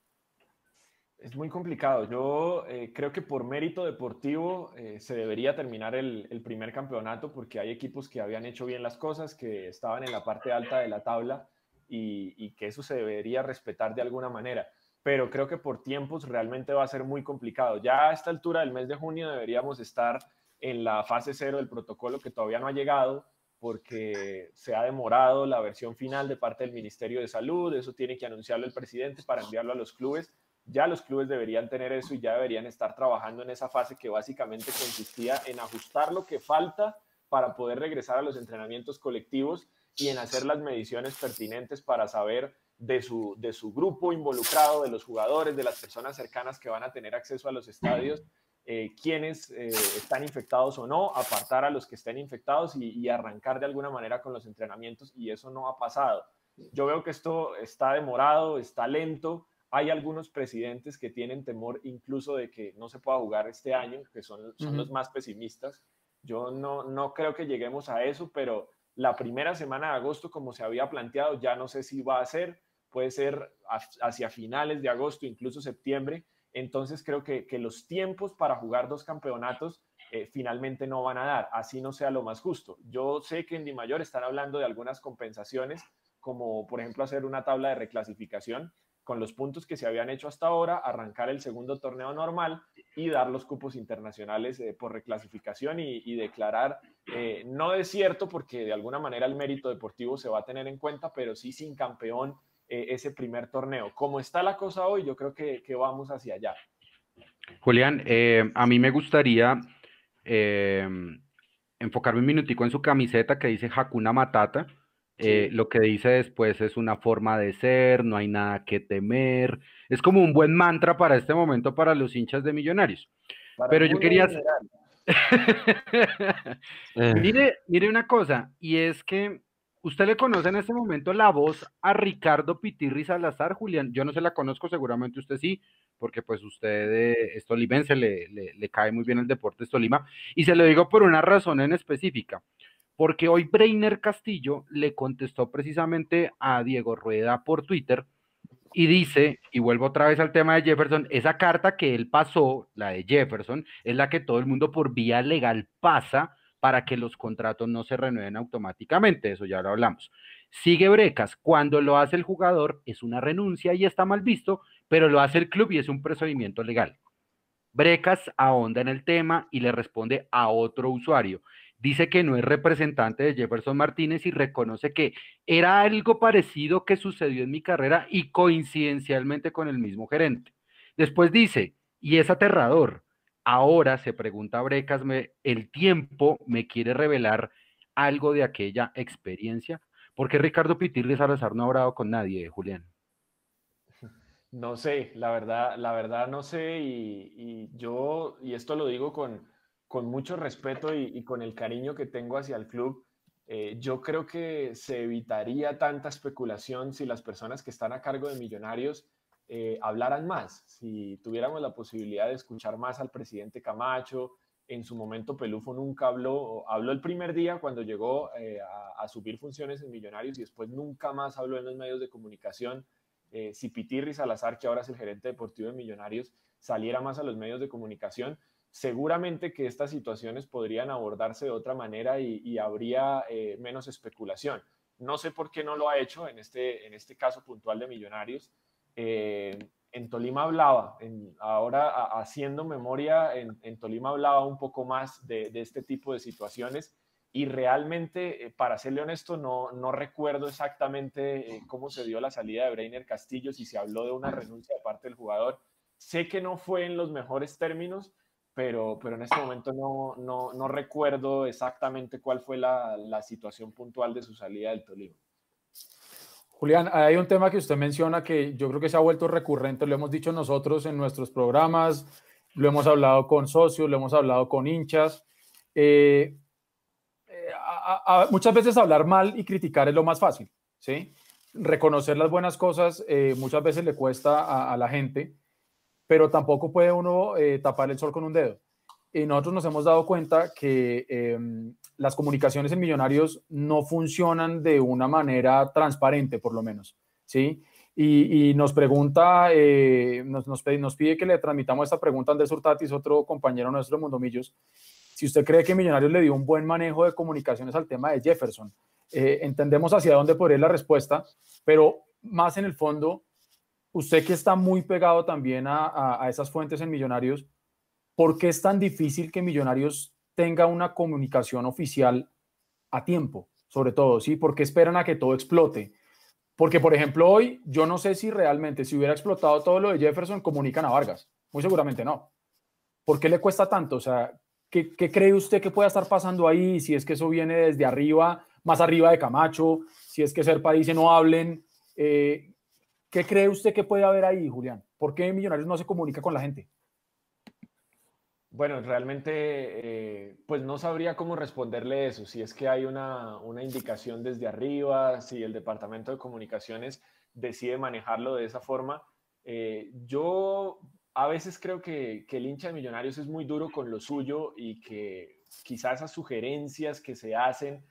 B: Es muy complicado. Yo eh, creo que por mérito deportivo eh, se debería terminar el, primer campeonato porque hay equipos que habían hecho bien las cosas, que estaban en la parte alta de la tabla y que eso se debería respetar de alguna manera pero creo que por tiempos realmente va a ser muy complicado. Ya a esta altura del mes de junio deberíamos estar en la fase cero del protocolo que todavía no ha llegado porque se ha demorado la versión final de parte del Ministerio de Salud, eso tiene que anunciarlo el presidente para enviarlo a los clubes. Ya los clubes deberían tener eso y ya deberían estar trabajando en esa fase que básicamente consistía en ajustar lo que falta para poder regresar a los entrenamientos colectivos y en hacer las mediciones pertinentes para saber de su, de su grupo involucrado, de los jugadores, de las personas cercanas que van a tener acceso a los estadios, eh, quienes eh, están infectados o no, apartar a los que estén infectados y, arrancar de alguna manera con los entrenamientos y eso no ha pasado. Yo veo que esto está demorado, está lento, Hay algunos presidentes que tienen temor incluso de que no se pueda jugar este año, que son, son los más pesimistas. Yo no, no creo que lleguemos a eso, pero la primera semana de agosto, como se había planteado, ya no sé si va a ser, puede ser hacia finales de agosto, incluso septiembre. Entonces creo que, que los tiempos para jugar dos campeonatos eh, finalmente no van a dar, así no sea lo más justo. Yo sé que en Di Mayor están hablando de algunas compensaciones, como por ejemplo hacer una tabla de reclasificación con los puntos que se habían hecho hasta ahora, arrancar el segundo torneo normal y dar los cupos internacionales eh, por reclasificación y, declarar, eh, no es cierto porque de alguna manera el mérito deportivo se va a tener en cuenta, pero sí sin campeón ese primer torneo. Como está la cosa hoy, yo creo que, que vamos hacia allá.
C: Julián, a mí me gustaría enfocarme un minutico en su camiseta que dice Hakuna Matata. Eh, lo que dice después es una forma de ser, no hay nada que temer. Es como un buen mantra para este momento para los hinchas de Millonarios. Pero yo quería... Eh. mire, mire una cosa, y es que usted le conoce en este momento la voz a Ricardo Pitirri Salazar, Julián. Yo no se la conozco, seguramente usted sí, porque pues usted es tolimense, le, le, cae muy bien el deporte Tolima, y se lo digo por una razón en específica, porque hoy Breiner Castillo le contestó precisamente a Diego Rueda por Twitter y dice, y vuelvo otra vez al tema de Jefferson, esa carta que él pasó, la de Jefferson, es la que todo el mundo por vía legal pasa para que los contratos no se renueven automáticamente, eso ya lo hablamos. Sigue Brecas, cuando lo hace el jugador es una renuncia y está mal visto, pero lo hace el club y es un procedimiento legal. Brecas ahonda en el tema y le responde a otro usuario. Dice que no es representante de Jefferson Martínez y reconoce que era algo parecido que sucedió en mi carrera y coincidencialmente con el mismo gerente. Después dice, y es aterrador, ahora se pregunta Brecas, el tiempo me quiere revelar algo de aquella experiencia. ¿Por qué Ricardo Pitirri Salazar no ha hablado con nadie, Julián?
B: No sé, la verdad, la verdad no sé y, yo, y esto lo digo con, con mucho respeto y, con el cariño que tengo hacia el club, eh, yo creo que se evitaría tanta especulación si las personas que están a cargo de millonarios eh, hablaran más, si tuviéramos la posibilidad de escuchar más al presidente Camacho. En su momento Pelufo nunca habló, habló el primer día cuando llegó eh, a, a subir funciones en millonarios y después nunca más habló en los medios de comunicación si Pitirri Salazar, que ahora es el gerente deportivo de Millonarios, saliera más a los medios de comunicación, seguramente que estas situaciones podrían abordarse de otra manera y, habría eh, menos especulación. No sé por qué no lo ha hecho en este, en este caso puntual de Millonarios. Eh, en Tolima hablaba, ahora haciendo memoria, en, Tolima hablaba un poco más de, de este tipo de situaciones y realmente, eh, para serle honesto, no, no recuerdo exactamente eh, cómo se dio la salida de Breiner Castillo, si se habló de una renuncia de parte del jugador. Sé que no fue en los mejores términos, pero, pero en este momento no, no, no recuerdo exactamente cuál fue la, la, situación puntual de su salida del Tolima.
A: Julián, hay un tema que usted menciona que yo creo que se ha vuelto recurrente, lo hemos dicho nosotros en nuestros programas, lo hemos hablado con socios, lo hemos hablado con hinchas. Eh, muchas veces hablar mal y criticar es lo más fácil, ¿sí? Reconocer las buenas cosas eh, muchas veces le cuesta a, la gente, pero tampoco puede uno eh, tapar el sol con un dedo. Y nosotros nos hemos dado cuenta que em, las comunicaciones en Millonarios no funcionan de una manera transparente, por lo menos, ¿sí? Y, nos pregunta, eh, nos, nos, pide, nos, pide, que le transmitamos esta pregunta a Andrés Hurtatis, otro compañero nuestro de Mundomillos, si usted cree que Millonarios le dio un buen manejo de comunicaciones al tema de Jefferson. Eh, entendemos hacia dónde podría ir la respuesta, pero más en el fondo, usted que está muy pegado también a, a, esas fuentes en Millonarios, ¿por qué es tan difícil que Millonarios tenga una comunicación oficial a tiempo? Sobre todo, ¿sí? ¿Por qué esperan a que todo explote? Porque, por ejemplo, hoy yo no sé si realmente, si hubiera explotado todo lo de Jefferson, comunican a Vargas. Muy seguramente no. ¿Por qué le cuesta tanto? O sea, ¿Qué, cree usted que pueda estar pasando ahí? Si es que eso viene desde arriba, más arriba de Camacho, si es que Serpa dice no hablen. Eh, ¿Qué cree usted que puede haber ahí, Julián? ¿Por qué Millonarios no se comunica con la gente?
B: Bueno, realmente, eh, pues no sabría cómo responderle eso. Si es que hay una, una, indicación desde arriba, si el departamento de comunicaciones decide manejarlo de esa forma, Eh, yo a veces creo que, el hincha de Millonarios es muy duro con lo suyo y que quizás esas sugerencias que se hacen,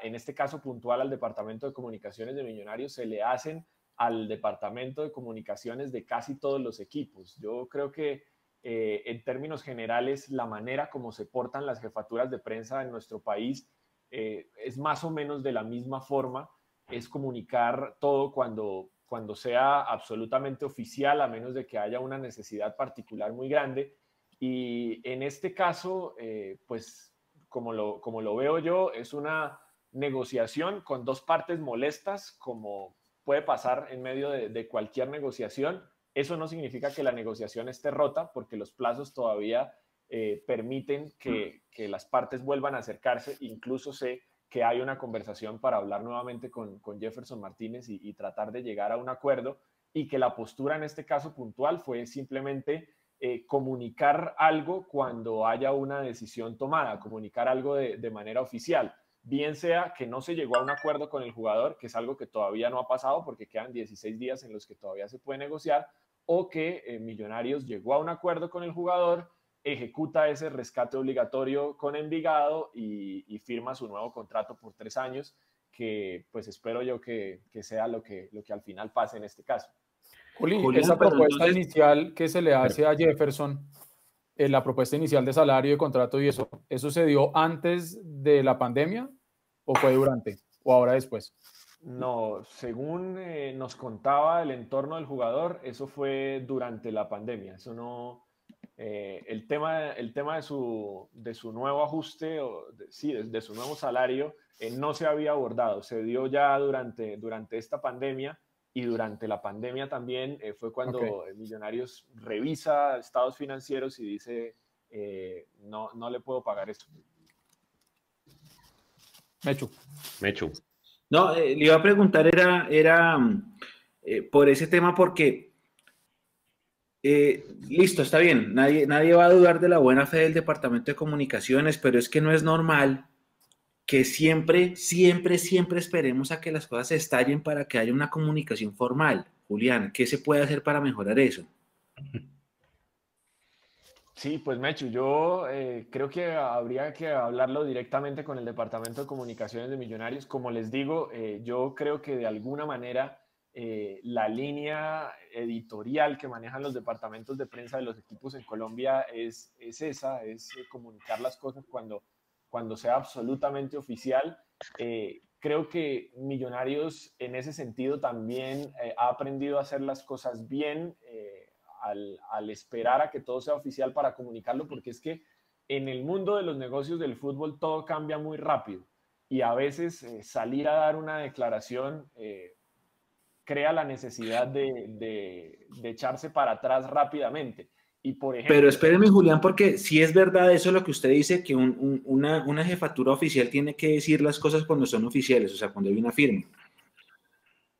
B: en este caso puntual al Departamento de Comunicaciones de Millonarios, se le hacen al Departamento de Comunicaciones de casi todos los equipos. Yo creo que eh, en términos generales la manera como se portan las jefaturas de prensa en nuestro país eh, es más o menos de la misma forma, es comunicar todo cuando cuando sea absolutamente oficial, a menos de que haya una necesidad particular muy grande. Y en este caso, eh, pues como lo, como lo veo yo, es una negociación con dos partes molestas, como puede pasar en medio de, cualquier negociación. Eso no significa que la negociación esté rota, porque los plazos todavía eh, permiten que, que, las partes vuelvan a acercarse. Incluso se que hay una conversación para hablar nuevamente con, Jefferson Martínez y, tratar de llegar a un acuerdo y que la postura en este caso puntual fue simplemente eh, comunicar algo cuando haya una decisión tomada, comunicar algo de, manera oficial, bien sea que no se llegó a un acuerdo con el jugador, que es algo que todavía no ha pasado porque quedan 16 días en los que todavía se puede negociar, o que eh, Millonarios llegó a un acuerdo con el jugador, ejecuta ese rescate obligatorio con Envigado y, firma su nuevo contrato por tres años, que pues espero yo que, sea lo que, lo que al final pase en este caso.
A: Juli, esa propuesta inicial que se le hace a Jefferson, la propuesta inicial de salario, de contrato y eso, ¿eso se dio antes de la pandemia o fue durante o ahora después?
B: No, según eh, nos contaba el entorno del jugador, eso fue durante la pandemia. Eso no, eh, el, tema, el tema de su, de su nuevo ajuste, o sí, de, su nuevo salario, eh, no se había abordado. Se dio ya durante, durante esta pandemia y durante la pandemia también eh, fue cuando Millonarios revisa estados financieros y dice, no, no le puedo pagar esto.
A: Mechu.
E: Mechu.
D: No, le iba a preguntar, era, era por ese tema, porque eh, listo, está bien, nadie, nadie va a dudar de la buena fe del Departamento de Comunicaciones, pero es que no es normal que siempre, siempre, siempre esperemos a que las cosas se estallen para que haya una comunicación formal. Julián, ¿qué se puede hacer para mejorar eso?
B: Sí, pues Mechu, yo eh, creo que habría que hablarlo directamente con el Departamento de Comunicaciones de Millonarios. Como les digo, eh, yo creo que de alguna manera eh, la línea editorial que manejan los departamentos de prensa de los equipos en Colombia es, es esa, es comunicar las cosas cuando, cuando sea absolutamente oficial. Creo que Millonarios en ese sentido también ha aprendido a hacer las cosas bien al, esperar a que todo sea oficial para comunicarlo, porque es que en el mundo de los negocios del fútbol todo cambia muy rápido y a veces salir a dar una declaración crea la necesidad de, echarse para atrás rápidamente. Y por ejemplo,
D: Pero espérenme, Julián, porque si es verdad eso lo que usted dice, que una, jefatura oficial tiene que decir las cosas cuando son oficiales, o sea, cuando hay una firma.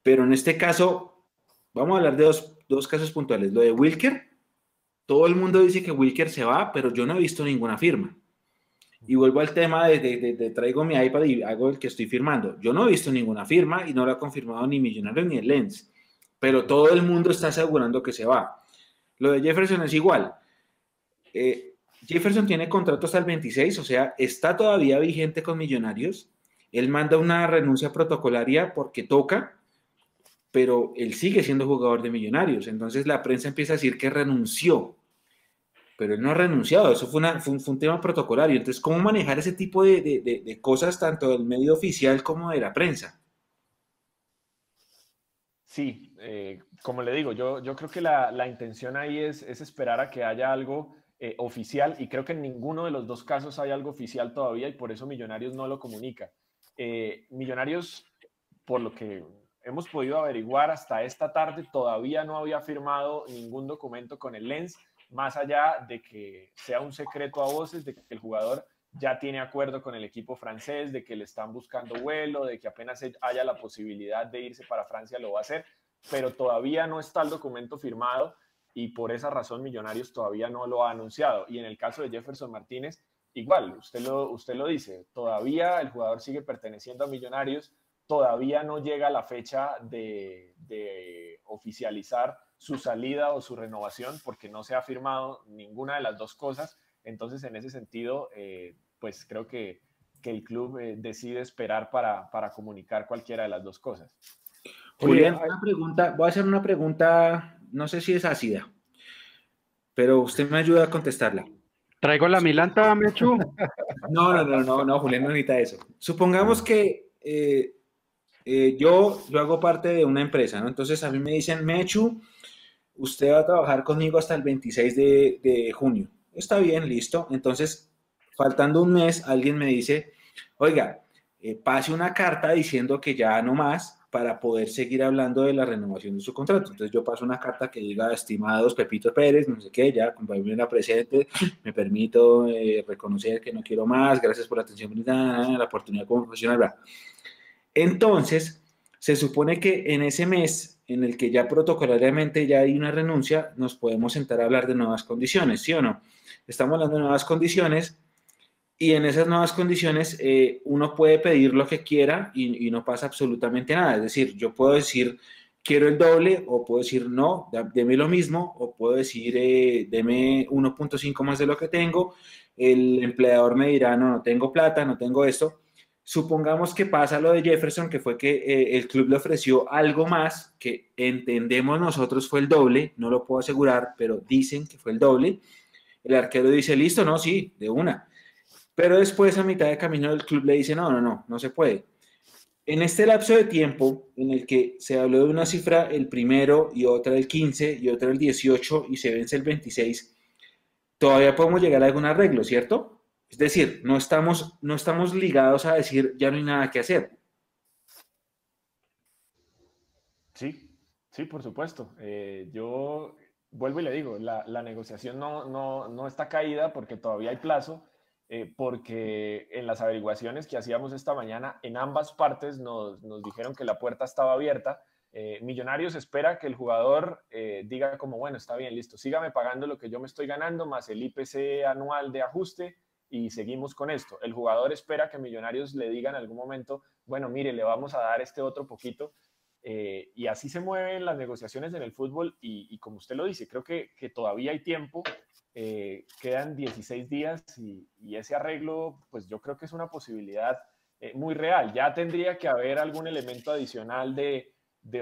D: Pero en este caso, vamos a hablar de dos, dos casos puntuales. Lo de Wilker, todo el mundo dice que Wilker se va, pero yo no he visto ninguna firma. Y vuelvo al tema de, traigo mi iPad y hago el que estoy firmando. Yo no he visto ninguna firma y no lo ha confirmado ni Millonarios ni el Lens, pero todo el mundo está asegurando que se va. Lo de Jefferson es igual. Eh, Jefferson tiene contrato hasta el 26, o sea, está todavía vigente con Millonarios. Él manda una renuncia protocolaria porque toca, pero él sigue siendo jugador de Millonarios. Entonces la prensa empieza a decir que renunció pero él no ha renunciado, eso fue, un, tema protocolario. Entonces, ¿cómo manejar ese tipo de, cosas tanto del medio oficial como de la prensa?
B: Sí, eh, como le digo, yo, yo creo que la, intención ahí es, esperar a que haya algo eh, oficial y creo que en ninguno de los dos casos hay algo oficial todavía y por eso Millonarios no lo comunica. Eh, Millonarios, por lo que hemos podido averiguar hasta esta tarde, todavía no había firmado ningún documento con el Lens más allá de que sea un secreto a voces, de que el jugador ya tiene acuerdo con el equipo francés, de que le están buscando vuelo, de que apenas haya la posibilidad de irse para Francia lo va a hacer, pero todavía no está el documento firmado y por esa razón Millonarios todavía no lo ha anunciado. Y en el caso de Jefferson Martínez, igual, usted lo, usted lo dice, todavía el jugador sigue perteneciendo a Millonarios, todavía no llega la fecha de, de oficializar su salida o su renovación porque no se ha firmado ninguna de las dos cosas. Entonces, en ese sentido, eh, pues creo que, que el club eh, decide esperar para, para, comunicar cualquiera de las dos cosas.
D: Julián, una pregunta, voy a hacer una pregunta, no sé si es ácida, pero usted me ayuda a contestarla.
C: ¿Traigo la milanta, Mechu?
D: No, no, no, no, no, Julián no necesita eso. Supongamos que eh, eh, yo, yo hago parte de una empresa, ¿no? Entonces a mí me dicen, Mechu, usted va a trabajar conmigo hasta el 26 de, junio. Está bien, listo. Entonces, faltando un mes, alguien me dice, oiga, eh, pase una carta diciendo que ya no más para poder seguir hablando de la renovación de su contrato. Entonces yo paso una carta que diga, estimados Pepito Pérez, no sé qué, ya, compañera presente, me permito eh, reconocer que no quiero más, gracias por la atención la oportunidad como profesional. Entonces, se supone que en ese mes en el que ya protocolariamente ya hay una renuncia, nos podemos sentar a hablar de nuevas condiciones, ¿sí o no? Estamos hablando de nuevas condiciones y en esas nuevas condiciones eh, uno puede pedir lo que quiera y, no pasa absolutamente nada. Es decir, yo puedo decir quiero el doble o puedo decir no, deme lo mismo o puedo decir eh, deme 1.5 más de lo que tengo. El empleador me dirá no, no tengo plata, no tengo esto. Supongamos que pasa lo de Jefferson, que fue que eh, el club le ofreció algo más que entendemos nosotros fue el doble, no lo puedo asegurar, pero dicen que fue el doble. El arquero dice, listo, no, sí, de una pero después, a mitad de camino, el club le dice, no, no, no, no se puede. En este lapso de tiempo en el que se habló de una cifra el primero y otra el 15 y otra el 18 y se vence el 26, todavía podemos llegar a algún arreglo, ¿cierto? Es decir, no estamos, no estamos ligados a decir ya no hay nada que hacer.
B: Sí, sí, por supuesto. Eh, yo vuelvo y le digo, la, negociación no, no, no está caída porque todavía hay plazo eh, porque en las averiguaciones que hacíamos esta mañana, en ambas partes nos, dijeron que la puerta estaba abierta. Eh, Millonarios espera que el jugador diga como, bueno, está bien, listo, sígame pagando lo que yo me estoy ganando, más el IPC anual de ajuste y seguimos con esto. El jugador espera que Millonarios le diga en algún momento, bueno, mire, le vamos a dar este otro poquito. y así se mueven las negociaciones en el fútbol y, como usted lo dice, creo que, que todavía hay tiempo eh, quedan 16 días y, ese arreglo, pues yo creo que es una posibilidad eh, muy real. Ya tendría que haber algún elemento adicional de,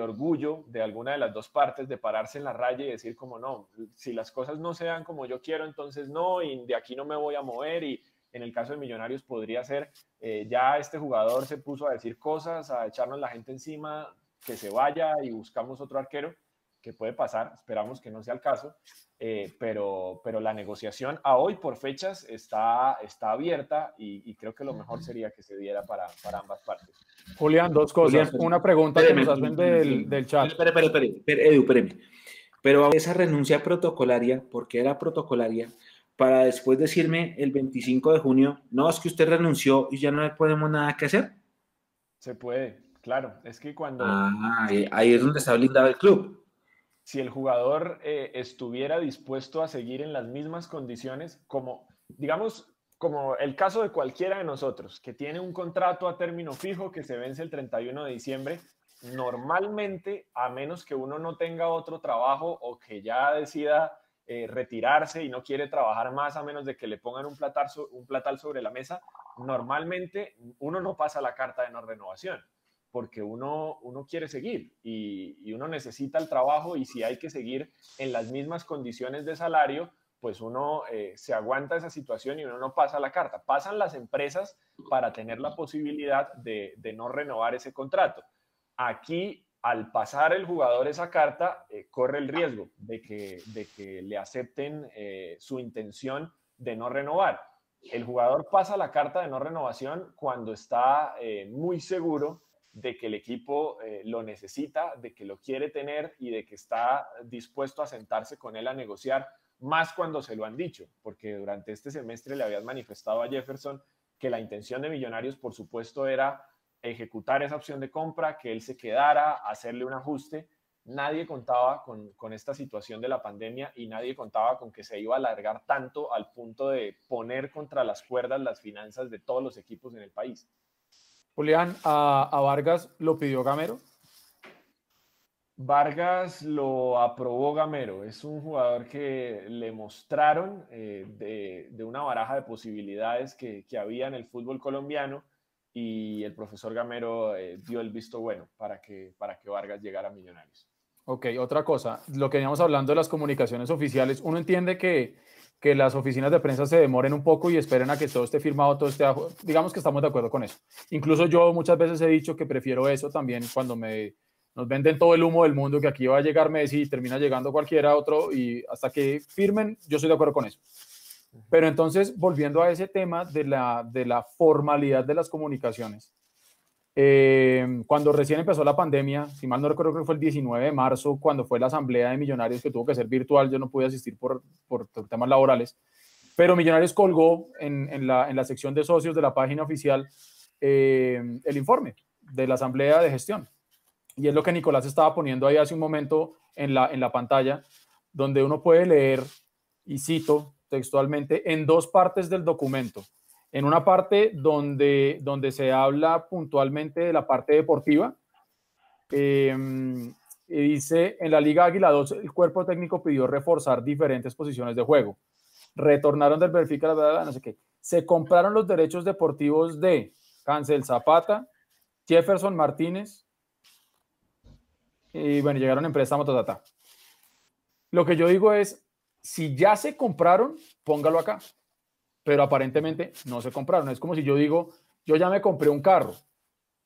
B: orgullo de alguna de las dos partes, de pararse en la raya y decir como no, si las cosas no se dan como yo quiero, entonces no, y de aquí no me voy a mover y en el caso de Millonarios podría ser, eh, ya este jugador se puso a decir cosas, a echarnos la gente encima, que se vaya y buscamos otro arquero que puede pasar, esperamos que no sea el caso, eh, pero, pero la negociación a hoy por fechas está, está abierta y, creo que lo mejor sería que se diera para, para ambas partes.
A: Julián, dos cosas. Una pregunta que nos hacen del, del chat.
D: Espera, espera, espera, Edu, espérame. Pero esa renuncia protocolaria, porque era protocolaria, para después decirme el 25 de junio, no, es que usted renunció y ya no podemos nada que hacer.
B: Se puede, claro. Es que cuando...
D: Ah, ahí es donde está blindado el club
B: si el jugador eh, estuviera dispuesto a seguir en las mismas condiciones, como, digamos, como el caso de cualquiera de nosotros, que tiene un contrato a término fijo que se vence el 31 de diciembre, normalmente, a menos que uno no tenga otro trabajo o que ya decida eh, retirarse y no quiere trabajar más a menos de que le pongan un platal, un platal sobre la mesa, normalmente uno no pasa la carta de no renovación porque uno, uno quiere seguir y, uno necesita el trabajo y si hay que seguir en las mismas condiciones de salario, pues uno eh, se aguanta esa situación y uno no pasa la carta. Pasan las empresas para tener la posibilidad de, no renovar ese contrato. Aquí, al pasar el jugador esa carta, eh, corre el riesgo de que, de que le acepten eh, su intención de no renovar. El jugador pasa la carta de no renovación cuando está muy seguro de que el equipo lo necesita, de que lo quiere tener y de que está dispuesto a sentarse con él a negociar, más cuando se lo han dicho, porque durante este semestre le habías manifestado a Jefferson que la intención de Millonarios, por supuesto, era ejecutar esa opción de compra, que él se quedara, hacerle un ajuste. Nadie contaba con, esta situación de la pandemia y nadie contaba con que se iba a alargar tanto al punto de poner contra las cuerdas las finanzas de todos los equipos en el país.
A: Julián, a, Vargas lo pidió Gamero.
B: Vargas lo aprobó Gamero. Es un jugador que le mostraron eh, de, una baraja de posibilidades que, había en el fútbol colombiano y el profesor Gamero eh, dio el visto bueno para que, para que Vargas llegara a Millonarios.
A: Ok, otra cosa, lo que veníamos hablando de las comunicaciones oficiales, uno entiende que, que las oficinas de prensa se demoren un poco y esperen a que todo esté firmado, todo esté, digamos que estamos de acuerdo con eso. Incluso yo muchas veces he dicho que prefiero eso también cuando me nos venden todo el humo del mundo, que aquí va a llegar Messi y termina llegando cualquiera otro, y hasta que firmen, yo estoy de acuerdo con eso. Pero entonces, volviendo a ese tema de la, de la formalidad de las comunicaciones, eh, cuando recién empezó la pandemia, si mal no recuerdo, creo que fue el 19 de marzo, cuando fue la asamblea de millonarios que tuvo que ser virtual, yo no pude asistir por, por temas laborales, pero Millonarios colgó en, en, la, en, la, sección de socios de la página oficial eh, el informe de la asamblea de gestión. Y es lo que Nicolás estaba poniendo ahí hace un momento en la, en la pantalla, donde uno puede leer, y cito textualmente, en dos partes del documento. En una parte donde, donde se habla puntualmente de la parte deportiva, em, y dice, en la Liga Águila 2, el cuerpo técnico pidió reforzar diferentes posiciones de juego. Retornaron del Benfica, no sé qué. Se compraron los derechos deportivos de Cancel Zapata, Jefferson Martínez, y bueno, llegaron en préstamo, ta, Lo que yo digo es, si ya se compraron, póngalo acá. Pero aparentemente no se compraron. Es como si yo digo, yo ya me compré un carro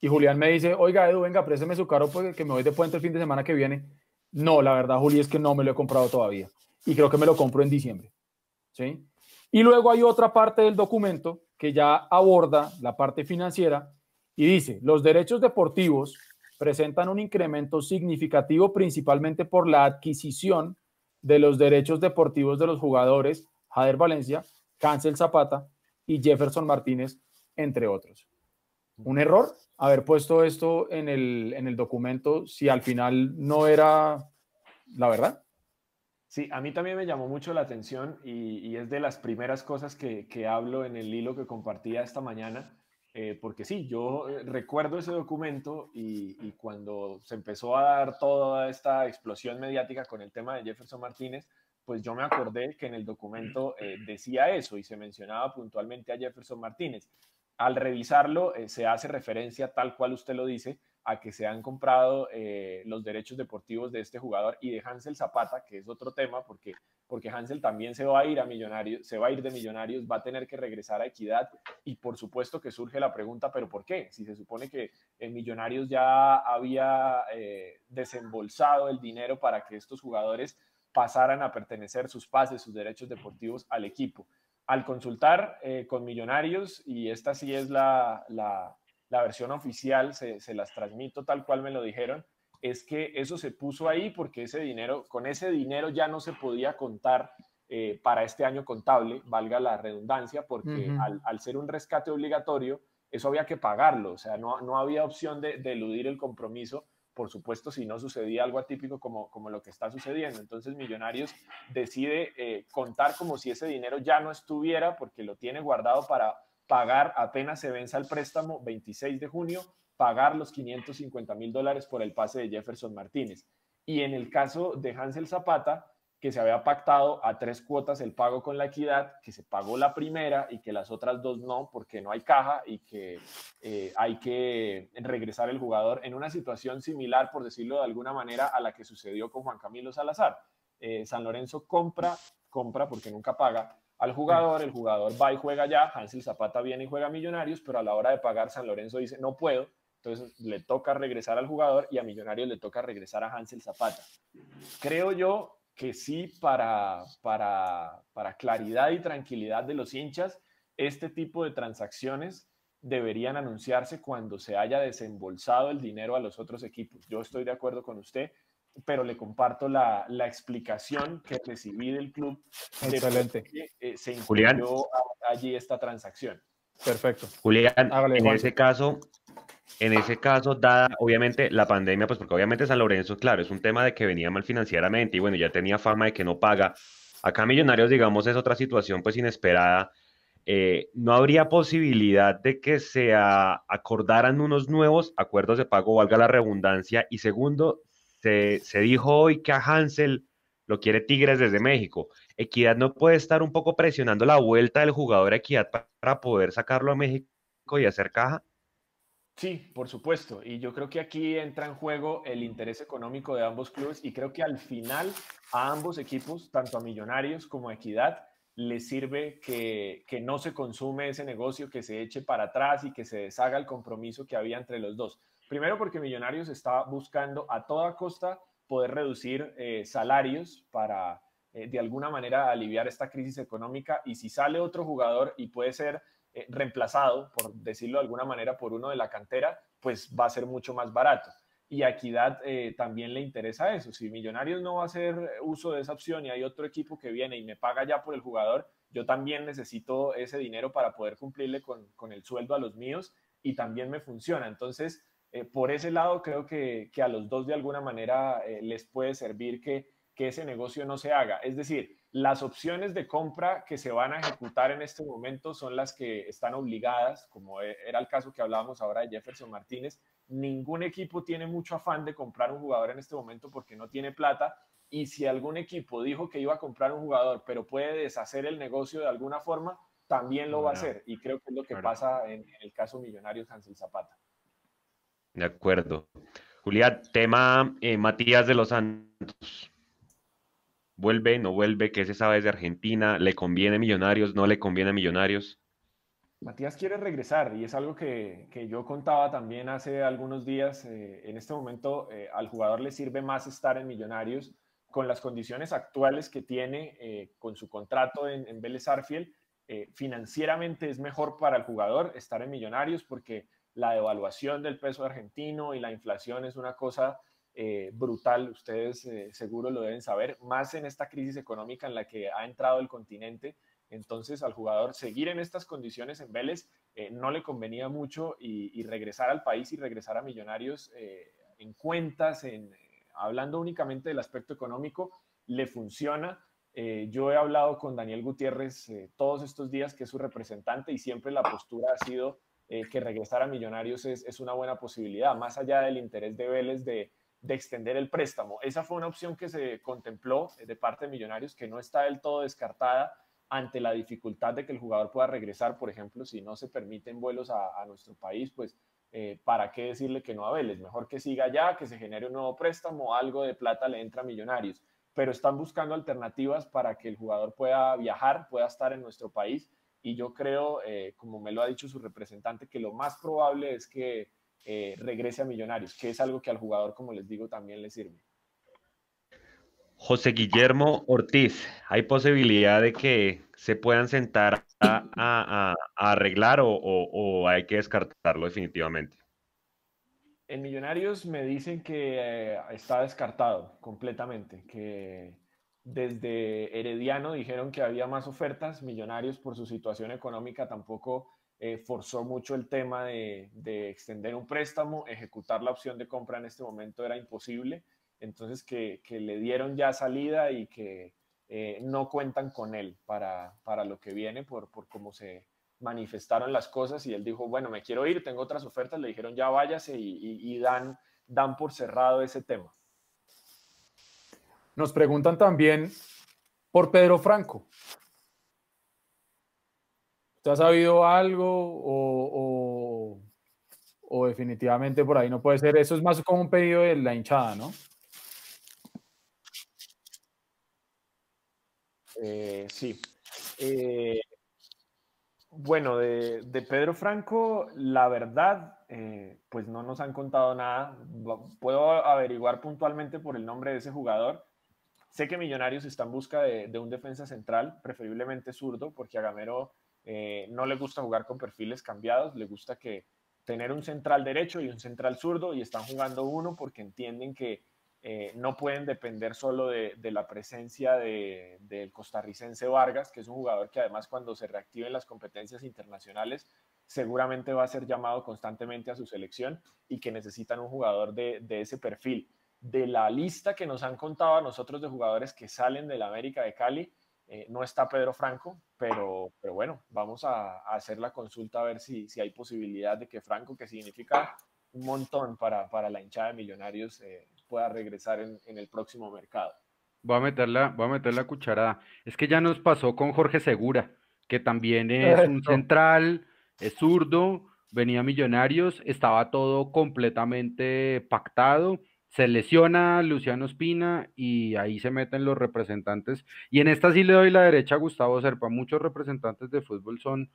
A: y Julián me dice, oiga, Edu, venga, présteme su carro porque me voy de puente el fin de semana que viene. No, la verdad, Juli, es que no me lo he comprado todavía. Y creo que me lo compro en diciembre. ¿Sí? Y luego hay otra parte del documento que ya aborda la parte financiera y dice, los derechos deportivos presentan un incremento significativo principalmente por la adquisición de los derechos deportivos de los jugadores Jader Valencia, Cancel Zapata y Jefferson Martínez, entre otros. Un error haber puesto esto en el, en el documento si al final no era la verdad.
B: Sí, a mí también me llamó mucho la atención y, es de las primeras cosas que, que hablo en el hilo que compartía esta mañana eh, porque sí, yo eh, recuerdo ese documento y, cuando se empezó a dar toda esta explosión mediática con el tema de Jefferson Martínez, pues yo me acordé que en el documento eh, decía eso y se mencionaba puntualmente a Jefferson Martínez. Al revisarlo, se hace referencia, tal cual usted lo dice, a que se han comprado eh, los derechos deportivos de este jugador y de Hansel Zapata, que es otro tema, porque, porque Hansel también se va a ir a Millonarios, se va a ir de Millonarios, va a tener que regresar a Equidad y por supuesto que surge la pregunta, ¿pero por qué? Si se supone que en Millonarios ya había eh, desembolsado el dinero para que estos jugadores pasaran a pertenecer sus pases, sus derechos deportivos al equipo. Al consultar eh, con Millonarios, y esta sí es la, la la versión oficial, se, las transmito tal cual me lo dijeron, es que eso se puso ahí porque ese dinero, con ese dinero ya no se podía contar eh, para este año contable, valga la redundancia, porque al, ser un rescate obligatorio, eso había que pagarlo, o sea, no, no había opción de, eludir el compromiso, por supuesto, si no sucedía algo atípico como, como lo que está sucediendo. Entonces, Millonarios decide eh, contar como si ese dinero ya no estuviera porque lo tiene guardado para pagar apenas se venza el préstamo 26 de junio, pagar los 550 mil dólares por el pase de Jefferson Martínez. Y en el caso de Hansel Zapata, que se había pactado a tres cuotas el pago con la equidad, que se pagó la primera y que las otras dos no, porque no hay caja y que eh, hay que regresar el jugador en una situación similar, por decirlo de alguna manera, a la que sucedió con Juan Camilo Salazar. Eh, San Lorenzo compra, compra porque nunca paga, al jugador, el jugador va y juega ya, Hansel Zapata viene y juega Millonarios, pero a la hora de pagar San Lorenzo dice, no puedo, entonces le toca regresar al jugador y a Millonarios le toca regresar a Hansel Zapata. Creo yo que sí, para, para, para claridad y tranquilidad de los hinchas, este tipo de transacciones deberían anunciarse cuando se haya desembolsado el dinero a los otros equipos. Yo estoy de acuerdo con usted pero le comparto la, la explicación que recibí del club.
A: Excelente.
B: De eh, se incluyó allí esta transacción.
A: Perfecto.
E: Julián, en ese caso, en ese caso, dada obviamente la pandemia, pues porque obviamente San Lorenzo, claro, es un tema de que venía mal financieramente y bueno, ya tenía fama de que no paga. Acá Millonarios, digamos, es otra situación pues inesperada. Eh, ¿No habría posibilidad de que se acordaran unos nuevos acuerdos de pago, valga la redundancia? Y segundo, se, dijo hoy que a Hansel lo quiere Tigres desde México. Equidad no puede estar un poco presionando la vuelta del jugador Equidad para poder sacarlo a México y hacer caja.
B: Sí, por supuesto. Y yo creo que aquí entra en juego el interés económico de ambos clubes y creo que al final a ambos equipos, tanto a Millonarios como a Equidad, les sirve que, que no se consume ese negocio, que se eche para atrás y que se deshaga el compromiso que había entre los dos. Primero porque Millonarios está buscando a toda costa poder reducir eh, salarios para eh, de alguna manera aliviar esta crisis económica y si sale otro jugador y puede ser eh, reemplazado, por decirlo de alguna manera, por uno de la cantera, pues va a ser mucho más barato. Y a Equidad también le interesa eso. Si Millonarios no va a hacer uso de esa opción y hay otro equipo que viene y me paga ya por el jugador, yo también necesito ese dinero para poder cumplirle con, el sueldo a los míos y también me funciona. Entonces, eh, por ese lado, creo que, a los dos de alguna manera les puede servir que, que ese negocio no se haga. Es decir, las opciones de compra que se van a ejecutar en este momento son las que están obligadas, como e, era el caso que hablábamos ahora de Jefferson Martínez. Ningún equipo tiene mucho afán de comprar un jugador en este momento porque no tiene plata. Y si algún equipo dijo que iba a comprar un jugador, pero puede deshacer el negocio de alguna forma, también lo va a hacer. Y creo que es lo que pasa en, el caso Millonarios Hansel Zapata.
E: De acuerdo. Julián, tema eh, Matías de los Santos vuelve, no vuelve, qué se sabe de Argentina, le conviene Millonarios, no le conviene a Millonarios.
B: Matías quiere regresar y es algo que, yo contaba también hace algunos días. Eh, en este momento eh, al jugador le sirve más estar en Millonarios con las condiciones actuales que tiene con su contrato en, en Vélez Arfiel. financieramente es mejor para el jugador estar en Millonarios porque la devaluación del peso argentino y la inflación es una cosa eh, brutal, ustedes eh, seguro lo deben saber, más en esta crisis económica en la que ha entrado el continente. Entonces al jugador seguir en estas condiciones en Vélez eh, no le convenía mucho y, regresar al país y regresar a Millonarios en cuentas, en, hablando únicamente del aspecto económico, le funciona. yo he hablado con Daniel Gutiérrez todos estos días, que es su representante, y siempre la postura ha sido que regresar a Millonarios es, es, una buena posibilidad, más allá del interés de Vélez de, de extender el préstamo. Esa fue una opción que se contempló de parte de Millonarios que no está del todo descartada ante la dificultad de que el jugador pueda regresar, por ejemplo, si no se permiten vuelos a, nuestro país, pues eh, ¿para qué decirle que no a Vélez? Mejor que siga allá, que se genere un nuevo préstamo, algo de plata le entra a Millonarios, pero están buscando alternativas para que el jugador pueda viajar, pueda estar en nuestro país y yo creo, eh, como me lo ha dicho su representante, que lo más probable es que eh, regrese a Millonarios, que es algo que al jugador, como les digo, también le sirve.
E: José Guillermo Ortiz, ¿hay posibilidad de que se puedan sentar a, arreglar o, hay que descartarlo definitivamente?
B: En Millonarios me dicen que eh, está descartado completamente, que desde Herediano dijeron que había más ofertas, Millonarios por su situación económica tampoco eh, forzó mucho el tema de, extender un préstamo, ejecutar la opción de compra en este momento era imposible, entonces que, le dieron ya salida y que eh, no cuentan con él para, lo que viene por, por cómo se manifestaron las cosas y él dijo, bueno, me quiero ir, tengo otras ofertas, le dijeron ya váyase y, dan, dan por cerrado ese tema.
A: Nos preguntan también por Pedro Franco. ¿Usted ha sabido algo o, o, definitivamente por ahí no puede ser? Eso es más como un pedido de la hinchada, ¿no?
B: Eh, sí. Eh, bueno, de, Pedro Franco, la verdad, eh, pues no nos han contado nada. Puedo averiguar puntualmente por el nombre de ese jugador. Sé que Millonarios está en busca de, un defensa central, preferiblemente zurdo, porque a Gamero eh, no le gusta jugar con perfiles cambiados, le gusta que tener un central derecho y un central zurdo y están jugando uno porque entienden que eh, no pueden depender solo de, la presencia del costarricense Vargas, que es un jugador que además cuando se reactiven las competencias internacionales seguramente va a ser llamado constantemente a su selección y que necesitan un jugador de ese perfil. De la lista que nos han contado a nosotros de jugadores que salen de la América de Cali, eh, no está Pedro Franco, pero, pero bueno, vamos a, hacer la consulta a ver si, si, hay posibilidad de que Franco, que significa un montón para, para, la hinchada de Millonarios eh, pueda regresar en, en, el próximo mercado.
C: Voy a, meter la, voy a meter la cucharada. Es que ya nos pasó con Jorge Segura, que también es un central, es zurdo, venía Millonarios, estaba todo completamente pactado se lesiona Luciano Espina y ahí se meten los representantes. Y en esta sí le doy la derecha a Gustavo Serpa. Muchos representantes de fútbol son,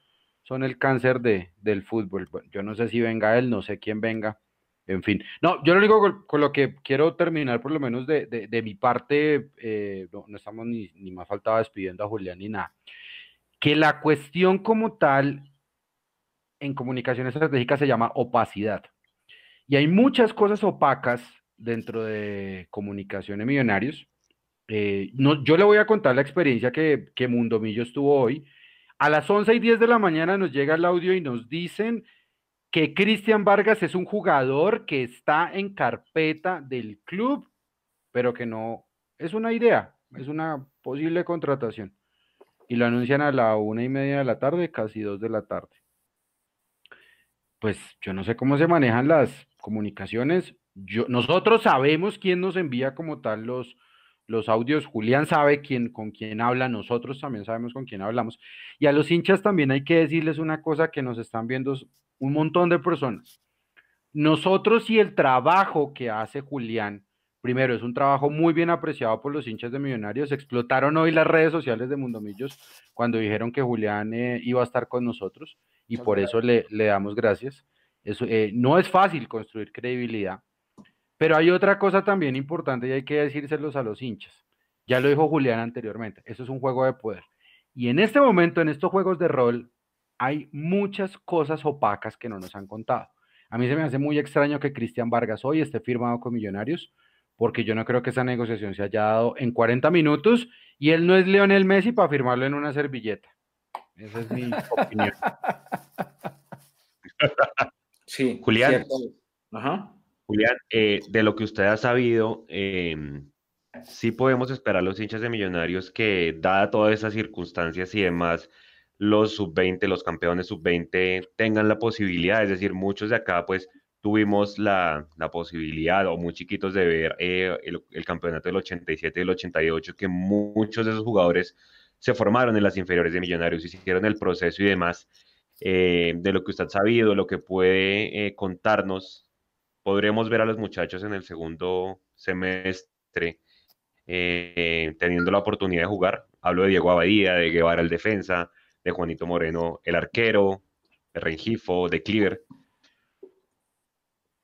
C: son el cáncer de, del fútbol. yo no sé si venga él, no sé quién venga. En fin, no, yo lo único con, lo que quiero terminar, por lo menos de, de, mi parte, eh, no, estamos ni, ni más faltaba despidiendo a Julián ni nada, que la cuestión como tal en comunicación estratégica se llama opacidad. Y hay muchas cosas opacas dentro de Comunicaciones Millonarios. Eh, no, yo le voy a contar la experiencia que, que Mundo Millos tuvo hoy. A las 11 y 10 de la mañana nos llega el audio y nos dicen que Cristian Vargas es un jugador que está en carpeta del club, pero que no es una idea, es una posible contratación. Y lo anuncian a la una y media de la tarde, casi dos de la tarde. Pues yo no sé cómo se manejan las comunicaciones nosotros sabemos quién nos envía como tal los, los audios. Julián sabe quién, con quién habla, nosotros también sabemos con quién hablamos. Y a los hinchas también hay que decirles una cosa que nos están viendo un montón de personas. Nosotros y el trabajo que hace Julián, primero, es un trabajo muy bien apreciado por los hinchas de Millonarios. Explotaron hoy las redes sociales de Mundomillos cuando dijeron que Julián eh, iba a estar con nosotros y por eso le, le, damos gracias. Eso, eh, no es fácil construir credibilidad pero hay otra cosa también importante y hay que decírselos a los hinchas. Ya lo dijo Julián anteriormente, eso es un juego de poder. Y en este momento, en estos juegos de rol, hay muchas cosas opacas que no nos han contado. A mí se me hace muy extraño que Cristian Vargas hoy esté firmado con Millonarios, porque yo no creo que esa negociación se haya dado en 40 minutos y él no es Leonel Messi para firmarlo en una servilleta. Esa es mi opinión.
E: Sí, Julián. Ajá. Julián, eh, de lo que usted ha sabido, em, sí podemos esperar los hinchas de Millonarios que, dada todas esas circunstancias y demás, los sub-20, los campeones sub-20 tengan la posibilidad, es decir, muchos de acá pues tuvimos la, posibilidad o muy chiquitos de ver eh, el, campeonato del 87 y del 88, que muchos de esos jugadores se formaron en las inferiores de Millonarios, hicieron el proceso y demás. Eh, de lo que usted ha sabido, lo que puede contarnos podremos ver a los muchachos en el segundo semestre eh, teniendo la oportunidad de jugar. Hablo de Diego Abadía, de Guevara el defensa, de Juanito Moreno el arquero, de Rengifo, de Cleaver.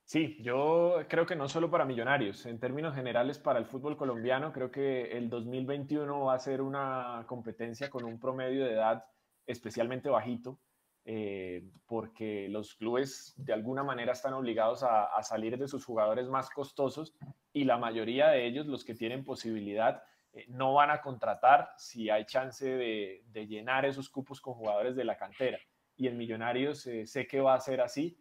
B: Sí, yo creo que no solo para Millonarios, en términos generales para el fútbol colombiano, creo que el 2021 va a ser una competencia con un promedio de edad especialmente bajito. Eh, porque los clubes de alguna manera están obligados a, salir de sus jugadores más costosos y la mayoría de ellos, los que tienen posibilidad, eh, no van a contratar si hay chance de, llenar esos cupos con jugadores de la cantera. Y en Millonarios eh, sé que va a ser así.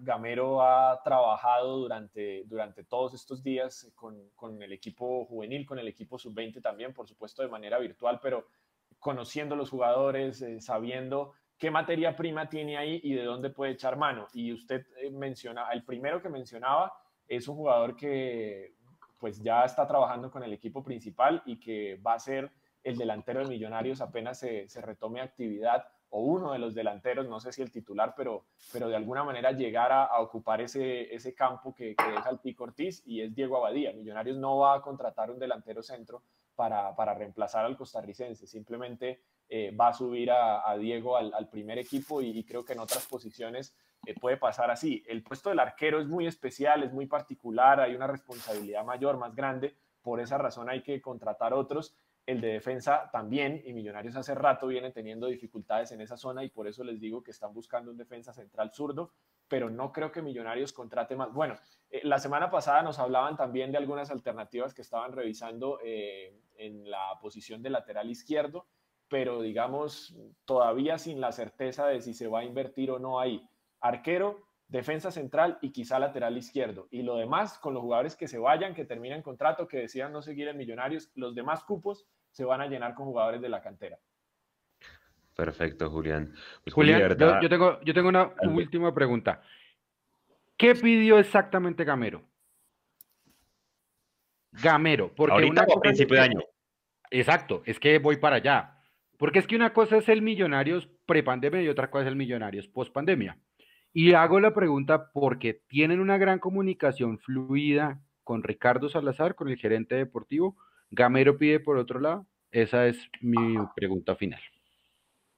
B: Gamero ha trabajado durante, durante todos estos días con, con el equipo juvenil, con el equipo sub-20 también, por supuesto de manera virtual, pero conociendo los jugadores, sabiendo qué materia prima tiene ahí y de dónde puede echar mano. Y usted eh, menciona, el primero que mencionaba es un jugador que pues ya está trabajando con el equipo principal y que va a ser el delantero de Millonarios apenas se, retome actividad o uno de los delanteros, no sé si el titular, pero, pero de alguna manera llegar a, ocupar ese, ese campo que, que, deja el Pico Ortiz y es Diego Abadía. Millonarios no va a contratar un delantero centro para, para reemplazar al costarricense, simplemente eh, va a subir a, Diego al, primer equipo y, creo que en otras posiciones eh, puede pasar así. El puesto del arquero es muy especial, es muy particular, hay una responsabilidad mayor, más grande, por esa razón hay que contratar otros. El de defensa también, y Millonarios hace rato vienen teniendo dificultades en esa zona y por eso les digo que están buscando un defensa central zurdo, pero no creo que Millonarios contrate más. Bueno, eh, la semana pasada nos hablaban también de algunas alternativas que estaban revisando en la posición de lateral izquierdo pero digamos, todavía sin la certeza de si se va a invertir o no ahí. Arquero, defensa central y quizá lateral izquierdo. Y lo demás, con los jugadores que se vayan, que terminen contrato, que decidan no seguir en Millonarios, los demás cupos se van a llenar con jugadores de la cantera.
E: Perfecto, Julián.
C: Pues, Julián, yo, tengo, yo tengo una última pregunta. ¿Qué pidió exactamente Gamero? Gamero, porque
E: Ahorita una principio de año.
C: Exacto, es que voy para allá. Porque es que una cosa es el Millonarios prepandemia y otra cosa es el Millonarios post-pandemia. Y hago la pregunta porque tienen una gran comunicación fluida con Ricardo Salazar, con el gerente deportivo. Gamero pide por otro lado. Esa es mi pregunta final.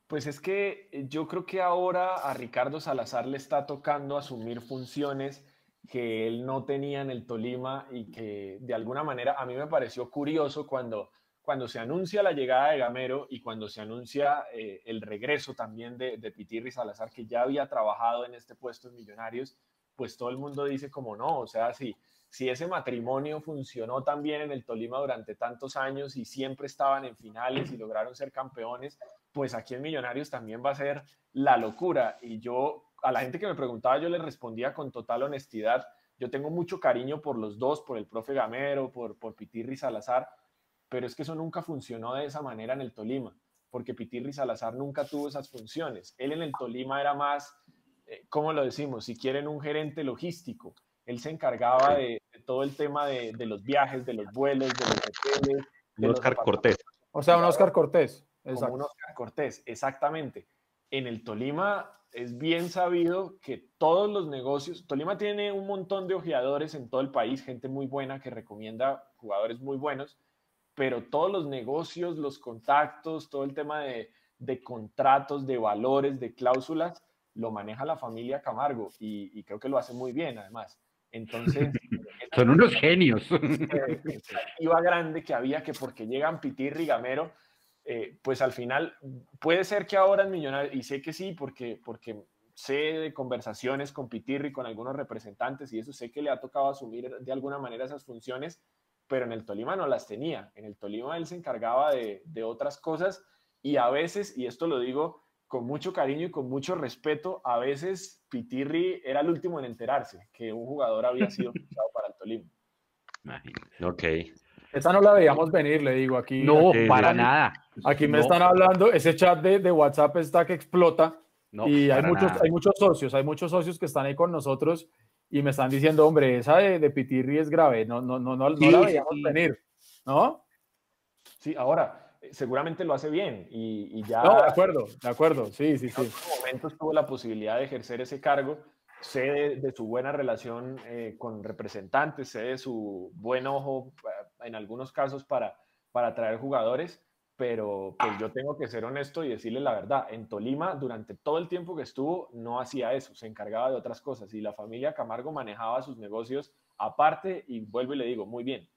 B: Pues es que eh, yo creo que ahora a Ricardo Salazar le está tocando asumir funciones que él no tenía en el Tolima y que de alguna manera a mí me pareció curioso cuando, cuando se anuncia la llegada de Gamero y cuando se anuncia eh, el regreso también de, de Pitirri Salazar, que ya había trabajado en este puesto en Millonarios, pues todo el mundo dice como no, o sea, si, si ese matrimonio funcionó también en el Tolima durante tantos años y siempre estaban en finales y lograron ser campeones, pues aquí en Millonarios también va a ser la locura. Y yo, a la gente que me preguntaba, yo le respondía con total honestidad. Yo tengo mucho cariño por los dos, por el profe Gamero, por, por Pitirri Salazar, pero es que eso nunca funcionó de esa manera en el Tolima, porque Pitirri Salazar nunca tuvo esas funciones. Él en el Tolima era más, eh, ¿cómo lo decimos? Si quieren, un gerente logístico él se encargaba de, todo el tema de, los viajes, de los vuelos, de los hoteles.
E: De Oscar Cortés.
A: O sea, un Oscar Cortés.
B: Como un Oscar Cortés, exactamente. En el Tolima es bien sabido que todos los negocios, Tolima tiene un montón de ojeadores en todo el país, gente muy buena que recomienda jugadores muy buenos, pero todos los negocios, los contactos, todo el tema de, de contratos, de valores, de cláusulas, lo maneja la familia Camargo y, y creo que lo hace muy bien además. Entonces...
C: Son unos genios.
B: Iba grande que había que porque llegan Pitirri y Gamero, eh, pues al final puede ser que ahora en Millonarios, y sé que sí, porque, porque sé de conversaciones con Pitirri, con algunos representantes, y eso sé que le ha tocado asumir de alguna manera esas funciones, pero en el Tolima no las tenía. En el Tolima él se encargaba de, de otras cosas y a veces, y esto lo digo con mucho cariño y con mucho respeto, a veces Pitirri era el último en enterarse que un jugador había sido fichado para el Tolima.
E: Ok.
A: Esa no la veíamos venir, le digo aquí.
C: No, para nada.
A: Aquí me están hablando, ese chat de, de WhatsApp está que explota. y hay muchos, hay muchos socios, hay muchos socios que están ahí con nosotros y me están diciendo, hombre, esa de, de Pitirri es grave, no, no, no, no, no la veíamos venir, ¿no?
B: Sí, ahora, seguramente lo hace bien y, ya...
A: No, de acuerdo, de acuerdo, sí, sí, sí. En
B: otros momentos tuvo la posibilidad de ejercer ese cargo, sé de, su buena relación eh, con representantes, sé de su buen ojo eh, en algunos casos para, para atraer jugadores, pero pues yo tengo que ser honesto y decirle la verdad, en Tolima durante todo el tiempo que estuvo no hacía eso, se encargaba de otras cosas y la familia Camargo manejaba sus negocios aparte y vuelvo y le digo, muy bien,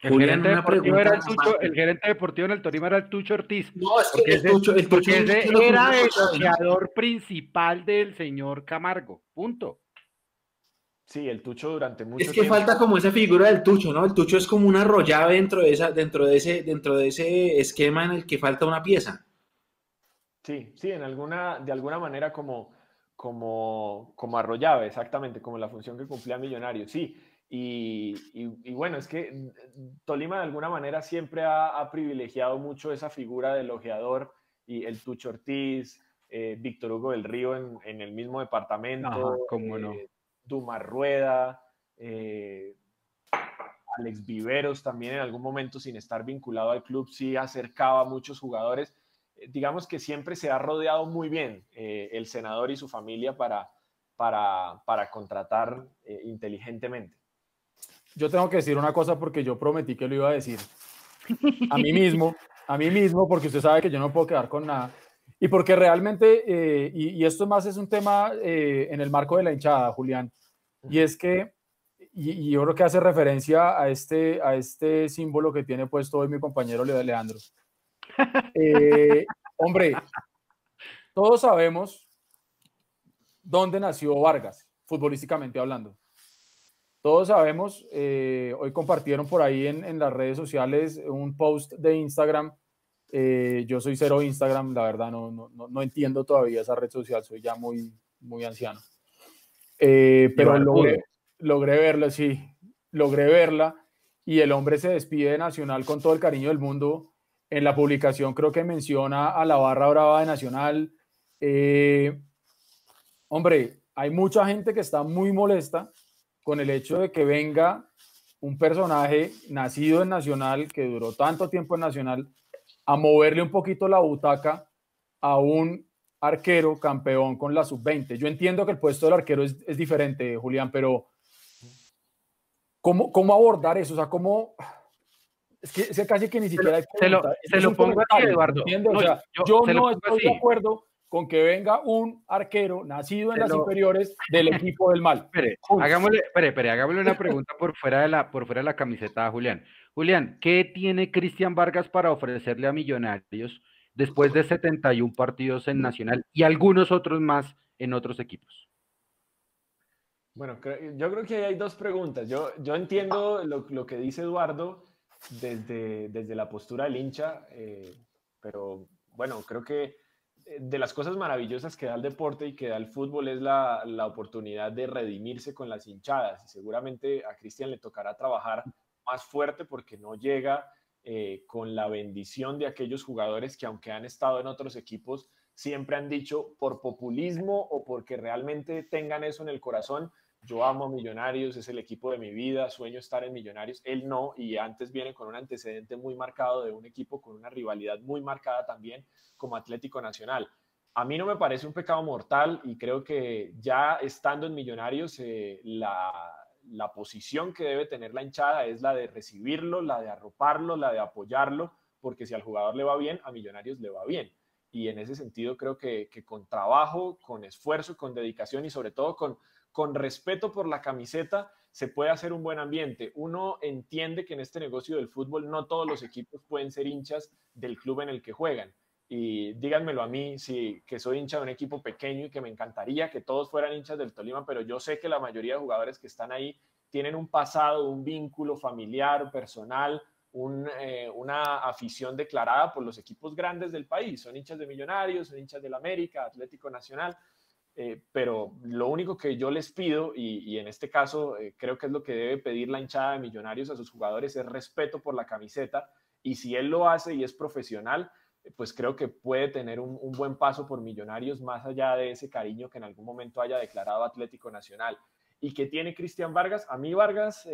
C: el gerente, deportivo era el, tucho, el gerente deportivo en el Torino era el Tucho Ortiz.
D: No, es que el Tucho, el
C: tucho era el negociador principal del señor Camargo. Punto.
B: Sí, el Tucho durante mucho tiempo.
D: Es que falta como esa figura del Tucho, ¿no? El Tucho es como una arrollada dentro de esa, dentro de ese, dentro de ese esquema en el que falta una pieza.
B: Sí, sí, en alguna, de alguna manera como, como, como arrollaba, exactamente, como la función que cumplía Millonario. Sí, y, bueno, es que Tolima de alguna manera siempre ha, privilegiado mucho esa figura del ojeador y el Tucho Ortiz, eh, Víctor Hugo del Río en, el mismo departamento,
C: eh,
B: Dumar Rueda, eh, Alex Viveros también en algún momento sin estar vinculado al club sí acercaba a muchos jugadores. digamos que siempre se ha rodeado muy bien el senador y su familia para, para, para contratar inteligentemente
A: yo tengo que decir una cosa porque yo prometí que lo iba a decir. A mí mismo, a mí mismo, porque usted sabe que yo no puedo quedar con nada. Y porque realmente, eh, y, esto más es un tema eh, en el marco de la hinchada, Julián, y es que, y, yo creo que hace referencia a este, a este símbolo que tiene puesto hoy mi compañero Leandro. Eh, hombre, todos sabemos dónde nació Vargas, futbolísticamente hablando. Todos sabemos, hoy compartieron por ahí en, las redes sociales un post de Instagram. Eh, yo soy cero Instagram, la verdad, no, no, no, entiendo todavía esa red social, soy ya muy, muy anciano. Eh, pero logré, logré verla, sí, logré verla. Y el hombre se despide de Nacional con todo el cariño del mundo. En la publicación creo que menciona a la barra brava de Nacional. hombre, hay mucha gente que está muy molesta con el hecho de que venga un personaje nacido en Nacional, que duró tanto tiempo en Nacional, a moverle un poquito la butaca a un arquero campeón con la sub-20. Yo entiendo que el puesto del arquero es, es diferente, Julián, pero ¿cómo, ¿cómo abordar eso? O sea, ¿cómo, es que, casi que ni siquiera
C: se lo, se lo pongo aquí, Eduardo.
A: yo, no estoy de acuerdo con que venga un arquero nacido en las inferiores del equipo del mal.
C: Espere, hagámosle, espere, espere, hagámosle una pregunta por fuera, de la, por fuera de la camiseta Julián. Julián, ¿qué tiene Cristian Vargas para ofrecerle a Millonarios después de 71 partidos en Nacional y algunos otros más en otros equipos?
B: Bueno, yo creo que hay dos preguntas. Yo, yo entiendo lo, que dice Eduardo desde, desde la postura del hincha, eh, pero bueno, creo que eh, de las cosas maravillosas que da el deporte y que da el fútbol es la, la oportunidad de redimirse con las hinchadas. Y seguramente a Cristian le tocará trabajar más fuerte porque no llega eh, con la bendición de aquellos jugadores que aunque han estado en otros equipos, siempre han dicho por populismo o porque realmente tengan eso en el corazón, yo amo a Millonarios, es el equipo de mi vida, sueño estar en Millonarios. Él no, y antes viene con un antecedente muy marcado de un equipo con una rivalidad muy marcada también como Atlético Nacional. A mí no me parece un pecado mortal y creo que ya estando en Millonarios, eh, la, la posición que debe tener la hinchada es la de recibirlo, la de arroparlo, la de apoyarlo, porque si al jugador le va bien, a Millonarios le va bien. Y en ese sentido creo que, con trabajo, con esfuerzo, con dedicación y sobre todo con con respeto por la camiseta, se puede hacer un buen ambiente. Uno entiende que en este negocio del fútbol no todos los equipos pueden ser hinchas del club en el que juegan. Y díganmelo a mí, si que soy hincha de un equipo pequeño y que me encantaría que todos fueran hinchas del Tolima, pero yo sé que la mayoría de jugadores que están ahí tienen un pasado, un vínculo familiar, personal, eh, una afición declarada por los equipos grandes del país. Son hinchas de Millonarios, son hinchas del América, Atlético Nacional. Eh, pero lo único que yo les pido, y, en este caso eh, creo que es lo que debe pedir la hinchada de Millonarios a sus jugadores, es respeto por la camiseta, y si él lo hace y es profesional, pues creo que puede tener un, buen paso por Millonarios más allá de ese cariño que en algún momento haya declarado Atlético Nacional. ¿Y que tiene Cristian Vargas? A mí Vargas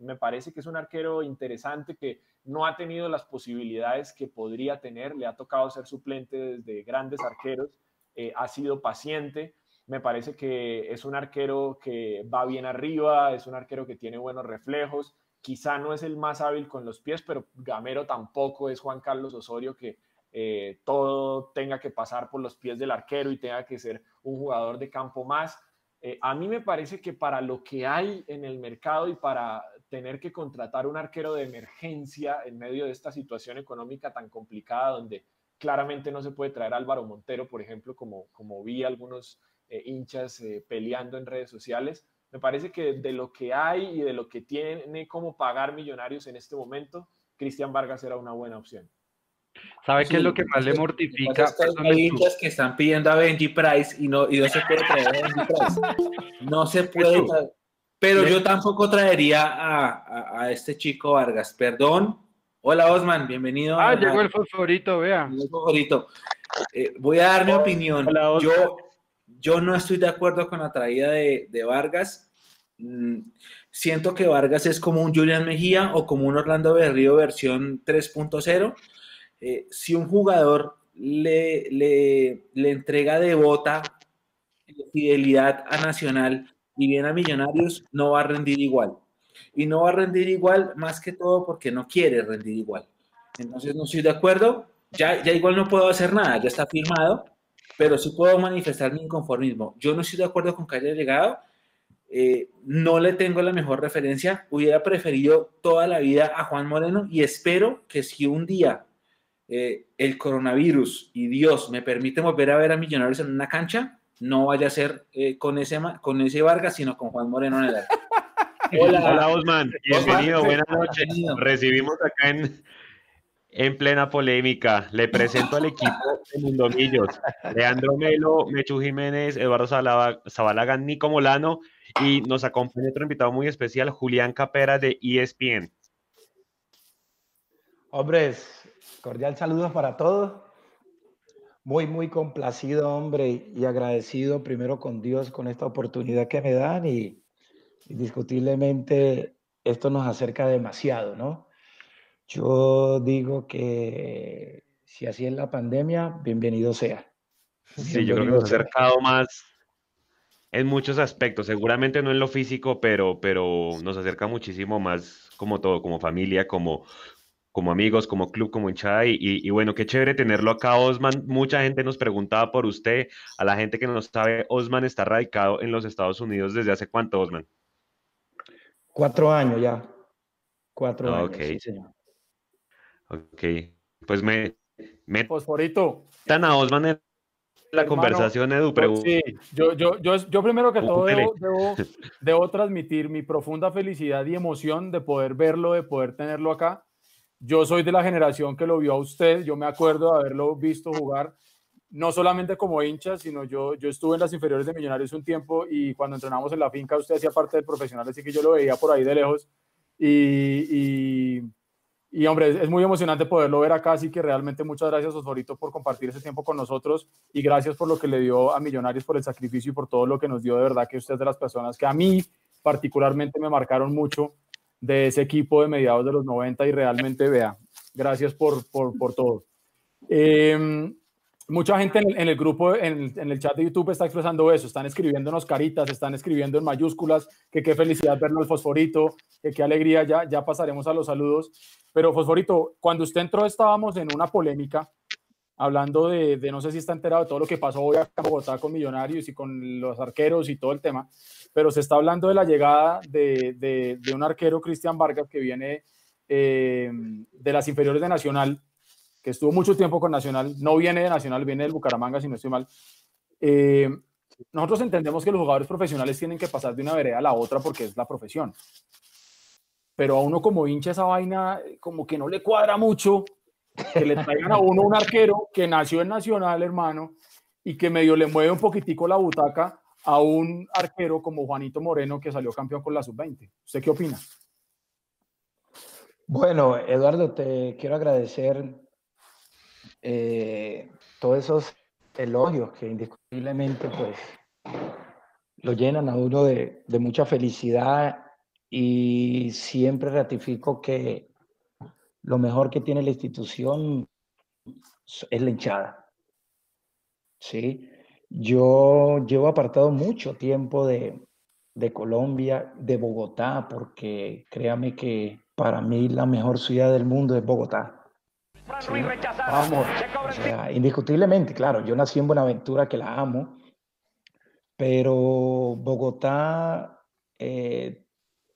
B: me parece que es un arquero interesante que no ha tenido las posibilidades que podría tener, le ha tocado ser suplente desde grandes arqueros, ha sido paciente, me parece que es un arquero que va bien arriba, es un arquero que tiene buenos reflejos. Quizá no es el más hábil con los pies, pero Gamero tampoco es Juan Carlos Osorio que eh, todo tenga que pasar por los pies del arquero y tenga que ser un jugador de campo más. Eh, a mí me parece que para lo que hay en el mercado y para tener que contratar un arquero de emergencia en medio de esta situación económica tan complicada donde claramente no se puede traer Álvaro Montero, por ejemplo, como, como vi algunos eh, hinchas peleando en redes sociales. Me parece que de lo que hay y de lo que tiene como pagar millonarios en este momento, Cristian Vargas era una buena opción.
C: ¿Sabe qué es lo que más le mortifica?
D: hay hinchas que están pidiendo a Benji Price y no, y no se puede traer a Benji Price. No se puede traer. Pero yo tampoco traería a, a, este chico Vargas. Perdón. Hola Osman, bienvenido.
C: Ah, llegó el fosforito, vea.
D: El fosforito. Eh, voy a dar mi opinión. Hola, yo, yo no estoy de acuerdo con la traída de, Vargas. Mm, siento que Vargas es como un Julian Mejía o como un Orlando Berrío versión 3.0. Eh, si un jugador le, le, le entrega de bota fidelidad a Nacional y viene a Millonarios, no va a rendir igual. Y no va a rendir igual más que todo porque no quiere rendir igual. Entonces no estoy de acuerdo. Ya, ya igual no puedo hacer nada, ya está firmado pero sí puedo manifestar mi inconformismo. Yo no estoy de acuerdo con que haya llegado, eh, no le tengo la mejor referencia, hubiera preferido toda la vida a Juan Moreno y espero que si un día eh, el coronavirus y Dios me permite volver a ver a Millonarios en una cancha, no vaya a ser eh, con, ese, con ese Vargas, sino con Juan Moreno en el
E: Hola, Hola Osman, bienvenido, buenas noches. Recibimos acá en, en plena polémica. Le presento al equipo de Mundomillos. Leandro Melo, Mechu Jiménez, Eduardo Zabalaga, Nico Molano y nos acompaña otro invitado muy especial, Julián Capera de ESPN.
F: Hombres, cordial saludos para todos. muy, muy complacido, hombre, y agradecido primero con Dios con esta oportunidad que me dan y indiscutiblemente esto nos acerca demasiado, ¿no? Yo digo que si así es la pandemia, bienvenido sea.
E: Sí, yo creo que nos ha acercado más en muchos aspectos, seguramente no en lo físico, pero, pero nos acerca muchísimo más como todo, como familia, como, como amigos, como club, como hinchada. Y, y, bueno, qué chévere tenerlo acá, Osman. Mucha gente nos preguntaba por usted. A la gente que no sabe, Osman está radicado en los Estados Unidos desde hace cuánto, Osman?
F: Cuatro años ya. Cuatro ah, años. Ok. Sí, señor.
E: Ok. Pues me. me
A: Fosforito.
E: Tan a Osman en la conversación, Edu.
A: Sí, yo, yo, yo, yo primero que todo debo, debo, debo transmitir mi profunda felicidad y emoción de poder verlo, de poder tenerlo acá yo soy de la generación que lo vio a usted, yo me acuerdo de haberlo visto jugar, no solamente como hincha, sino yo, yo estuve en las inferiores de Millonarios un tiempo y cuando entrenamos en la finca usted hacía parte del profesional, así que yo lo veía por ahí de lejos. Y, y, hombre, es muy emocionante poderlo ver acá, así que realmente muchas gracias Osforito por compartir ese tiempo con nosotros y gracias por lo que le dio a Millonarios, por el sacrificio y por todo lo que nos dio de verdad, que usted es de las personas que a mí particularmente me marcaron mucho de ese equipo de mediados de los 90 y realmente vea, gracias por, por, todo. Em, mucha gente en el, grupo, en el, chat de YouTube está expresando eso, están escribiéndonos caritas, están escribiendo en mayúsculas, que qué felicidad verlo el Fosforito, que qué alegría, ya, ya pasaremos a los saludos. Pero Fosforito, cuando usted entró estábamos en una polémica hablando de, no sé si está enterado de todo lo que pasó hoy acá en Bogotá con Millonarios y con los arqueros y todo el tema, pero se está hablando de la llegada de, de, un arquero, Cristian Vargas, que viene eh, de las inferiores de Nacional, que estuvo mucho tiempo con Nacional, no viene de Nacional, viene del Bucaramanga, si no estoy mal. Eh, nosotros entendemos que los jugadores profesionales tienen que pasar de una vereda a la otra porque es la profesión. Pero a uno como hincha esa vaina como que no le cuadra mucho que le traigan a uno un arquero que nació en Nacional, hermano, y que medio le mueve un poquitico la butaca a un arquero como Juanito Moreno que salió campeón con la sub-20. ¿Usted qué opina?
F: Bueno, Eduardo, te quiero agradecer eh, todos esos elogios que indiscutiblemente pues lo llenan a uno de, de mucha felicidad y siempre ratifico que lo mejor que tiene la institución es la hinchada. ¿sí? Yo llevo apartado mucho tiempo de, Colombia, de Bogotá, porque créame que para mí la mejor ciudad del mundo es Bogotá. Vamos, indiscutiblemente, claro, yo nací en Buenaventura, que la amo, pero Bogotá, eh,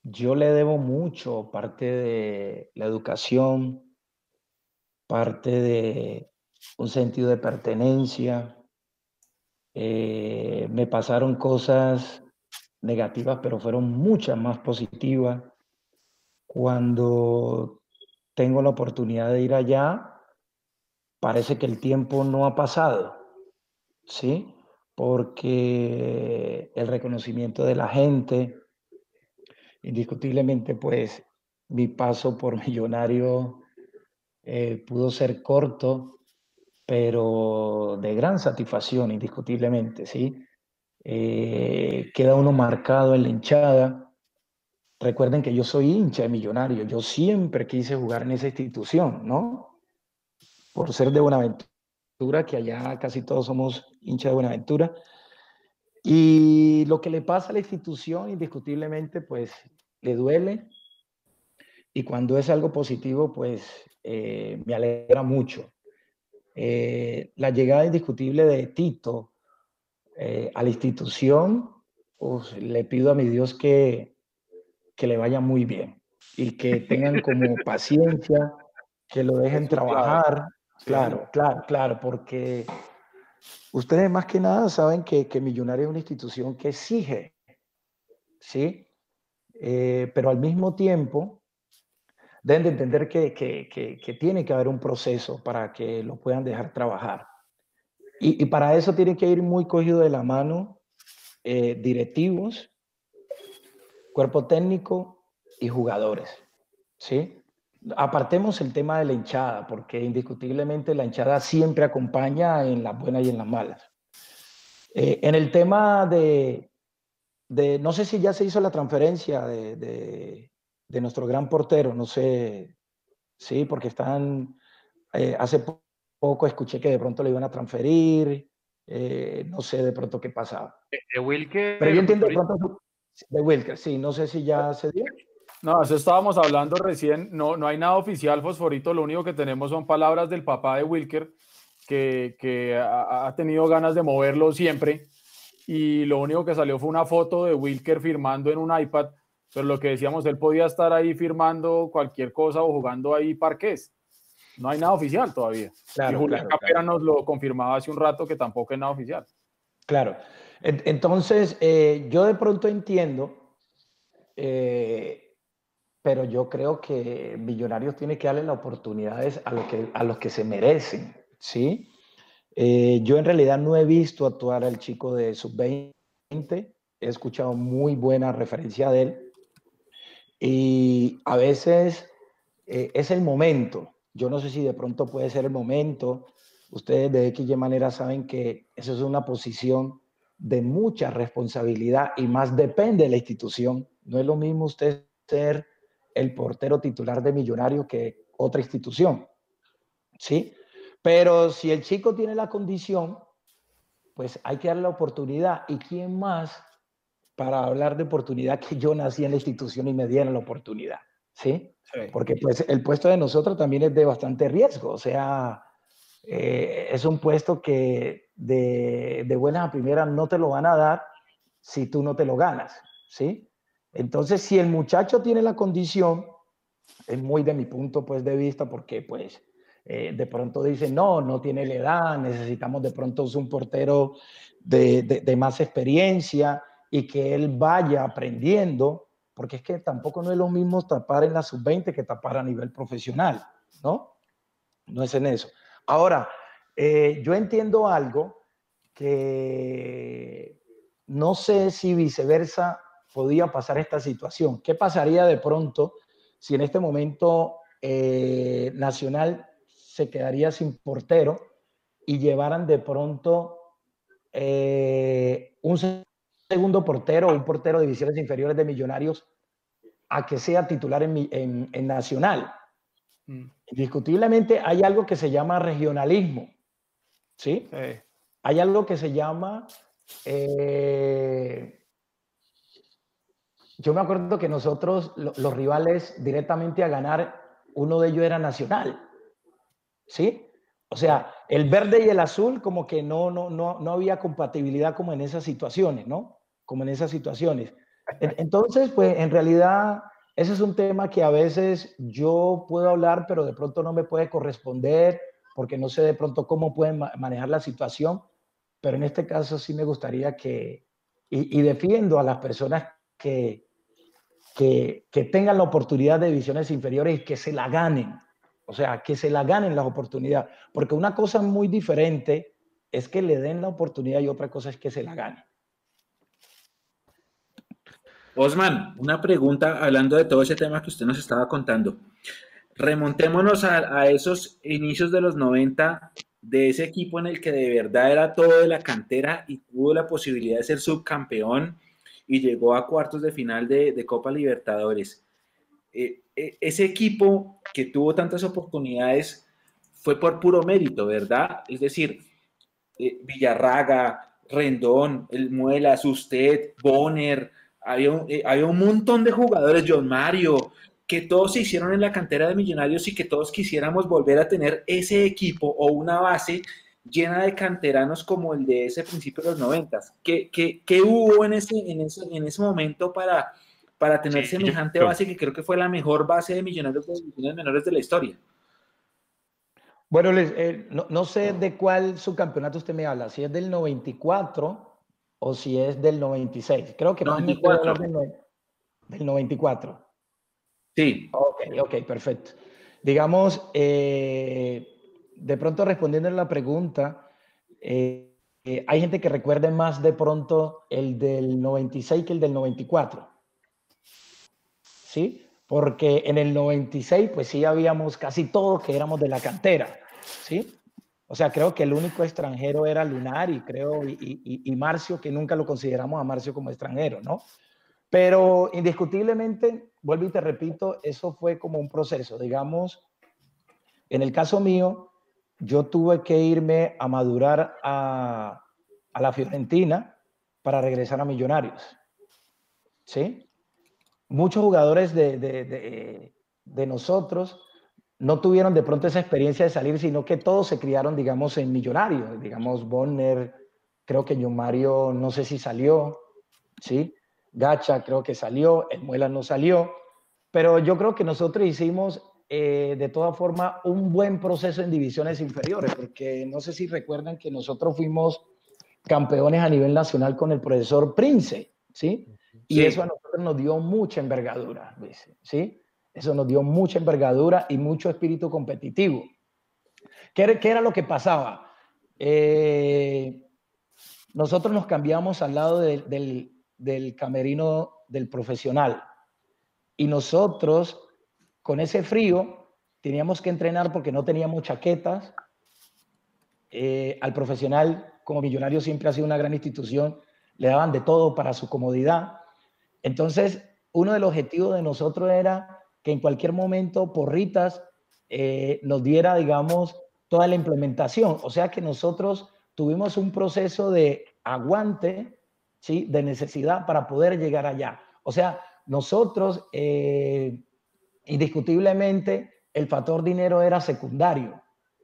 F: yo le debo mucho, parte de la educación, parte de un sentido de pertenencia, eh, me pasaron cosas negativas, pero fueron muchas más positivas. Cuando tengo la oportunidad de ir allá, parece que el tiempo no ha pasado, ¿sí? Porque el reconocimiento de la gente, indiscutiblemente, pues mi paso por millonario eh, pudo ser corto, pero de gran satisfacción, indiscutiblemente, ¿sí? Eh, queda uno marcado en la hinchada. Recuerden que yo soy hincha de millonario, yo siempre quise jugar en esa institución, ¿no? Por ser de Buenaventura, que allá casi todos somos hinchas de Buenaventura. Y lo que le pasa a la institución, indiscutiblemente, pues le duele. Y cuando es algo positivo, pues eh, me alegra mucho. Eh, la llegada indiscutible de Tito eh, a la institución, pues, le pido a mi Dios que, que le vaya muy bien y que tengan como paciencia, que lo dejen trabajar. Claro, claro, claro, porque ustedes más que nada saben que, que Millonario es una institución que exige, ¿sí? Eh, pero al mismo tiempo deben de entender que, que, que, tiene que haber un proceso para que lo puedan dejar trabajar. Y, y para eso tienen que ir muy cogido de la mano eh, directivos, cuerpo técnico y jugadores. ¿sí? Apartemos el tema de la hinchada, porque indiscutiblemente la hinchada siempre acompaña en las buenas y en las malas. Eh, en el tema de, de, no sé si ya se hizo la transferencia de, de, nuestro gran portero, no sé, sí, porque están, eh, hace poco escuché que de pronto le iban a transferir, eh, no sé de pronto qué pasaba.
C: De Wilker.
F: Pero yo entiendo de pronto, de Wilker, sí, no sé si ya se dio.
A: No, eso estábamos hablando recién. No, no hay nada oficial, Fosforito. Lo único que tenemos son palabras del papá de Wilker, que, que ha, tenido ganas de moverlo siempre. Y lo único que salió fue una foto de Wilker firmando en un iPad. Pero lo que decíamos, él podía estar ahí firmando cualquier cosa o jugando ahí parques. No hay nada oficial todavía. y Julián Capera nos lo confirmaba hace un rato que tampoco es nada oficial.
F: Claro. Entonces, eh, yo de pronto entiendo eh, pero yo creo que Millonarios tiene que darle las oportunidades a, lo que, a los que se merecen, ¿sí? Eh, yo en realidad no he visto actuar al chico de sub-20, he escuchado muy buena referencia de él y a veces eh, es el momento, yo no sé si de pronto puede ser el momento, ustedes de X manera saben que eso es una posición de mucha responsabilidad y más depende de la institución, no es lo mismo usted ser el portero titular de Millonario que otra institución. ¿Sí? Pero si el chico tiene la condición, pues hay que darle la oportunidad. ¿Y quién más para hablar de oportunidad que yo nací en la institución y me dieron la oportunidad? ¿Sí? Porque pues el puesto de nosotros también es de bastante riesgo. O sea, eh, es un puesto que de, de buenas a primeras no te lo van a dar si tú no te lo ganas. ¿Sí? Entonces, si el muchacho tiene la condición, es muy de mi punto pues, de vista, porque pues eh, de pronto dicen, no, no tiene la edad, necesitamos de pronto un portero de, más experiencia y que él vaya aprendiendo, porque es que tampoco no es lo mismo tapar en la sub-20 que tapar a nivel profesional, ¿no? No es en eso. Ahora, eh, yo entiendo algo que no sé si viceversa podía pasar esta situación. ¿Qué pasaría de pronto si en este momento eh, Nacional se quedaría sin portero y llevaran de pronto eh, un segundo portero o un portero de divisiones inferiores de Millonarios a que sea titular en, Nacional? Mm. Indiscutiblemente hay algo que se llama regionalismo. ¿Sí? Hay algo que se llama eh, yo me acuerdo que nosotros, los rivales directamente a ganar, uno de ellos era Nacional. ¿Sí? O sea, el verde y el azul como que no, no, no, no había compatibilidad como en esas situaciones, ¿no? Como en esas situaciones. Entonces, pues en realidad ese es un tema que a veces yo puedo hablar, pero de pronto no me puede corresponder porque no sé de pronto cómo pueden manejar la situación, pero en este caso sí me gustaría que, y, y defiendo a las personas que, que, tengan la oportunidad de divisiones inferiores y que se la ganen. O sea, que se la ganen las oportunidades. Porque una cosa muy diferente es que le den la oportunidad y otra cosa es que se la ganen.
D: Osman, una pregunta hablando de todo ese tema que usted nos estaba contando. Remontémonos a, a, esos inicios de los 90, de ese equipo en el que de verdad era todo de la cantera y tuvo la posibilidad de ser subcampeón y llegó a cuartos de final de, Copa Libertadores. Eh, eh, ese equipo que tuvo tantas oportunidades fue por puro mérito, ¿verdad? Es decir, eh, Villarraga, Rendón, El Muelas, usted, Bonner, había un, había un montón de jugadores, John Mario, que todos se hicieron en la cantera de Millonarios y que todos quisiéramos volver a tener ese equipo o una base llena de canteranos como el de ese principio de los noventas. ¿Qué, qué, qué hubo en ese, en ese, en ese momento para, para tener semejante base que creo que fue la mejor base de millonarios de divisiones menores de la historia?
F: Bueno, eh, no, no, sé de cuál subcampeonato usted me habla, si es del 94 o si es del 96. Creo que más me del 94.
D: Sí.
F: Ok, ok, perfecto. Digamos, eh, de pronto respondiendo a la pregunta, eh, eh, hay gente que recuerde más de pronto el del 96 que el del 94. ¿Sí? porque en el 96 pues sí habíamos casi todos que éramos de la cantera, ¿sí? O sea, creo que el único extranjero era Lunari, creo, y, y, y, Marcio, que nunca lo consideramos a Marcio como extranjero, ¿no? Pero indiscutiblemente, vuelvo y te repito, eso fue como un proceso. Digamos, en el caso mío, yo tuve que irme a madurar a, la Fiorentina para regresar a Millonarios. ¿Sí? Muchos jugadores de nosotros no tuvieron de pronto esa experiencia de salir, sino que todos se criaron, digamos, en Millonarios. Digamos, Bonner, creo que John Mario, no sé si salió, ¿sí? Gacha creo que salió, el Muela no salió, pero yo creo que nosotros hicimos eh, de toda forma un buen proceso en divisiones inferiores, porque no sé si recuerdan que nosotros fuimos campeones a nivel nacional con el profesor Prince, ¿sí? Y eso a nosotros nos dio mucha envergadura, ¿sí? Eso nos dio mucha envergadura y mucho espíritu competitivo. ¿Qué, qué era lo que pasaba? Eh, nosotros nos cambiamos al lado del, del camerino del profesional y nosotros con ese frío teníamos que entrenar porque no teníamos chaquetas. Eh, al profesional, como millonario, siempre ha sido una gran institución, le daban de todo para su comodidad. Entonces, uno de los objetivos de nosotros era que en cualquier momento Porritas eh, nos diera, digamos, toda la implementación. O sea que nosotros tuvimos un proceso de aguante, ¿sí? De necesidad para poder llegar allá. O sea, nosotros, eh, indiscutiblemente, el factor dinero era secundario,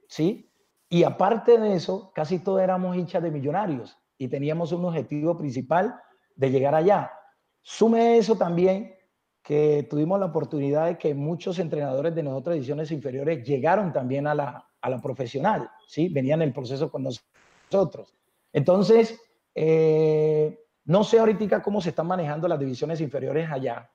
F: ¿sí? Y aparte de eso, casi todos éramos hinchas de millonarios y teníamos un objetivo principal de llegar allá. Sume eso también que tuvimos la oportunidad de que muchos entrenadores de nosotras ediciones inferiores llegaron también a la, a la profesional, ¿sí? Venían en el proceso con nosotros. Entonces, eh, no sé ahorita cómo se están manejando las divisiones inferiores allá,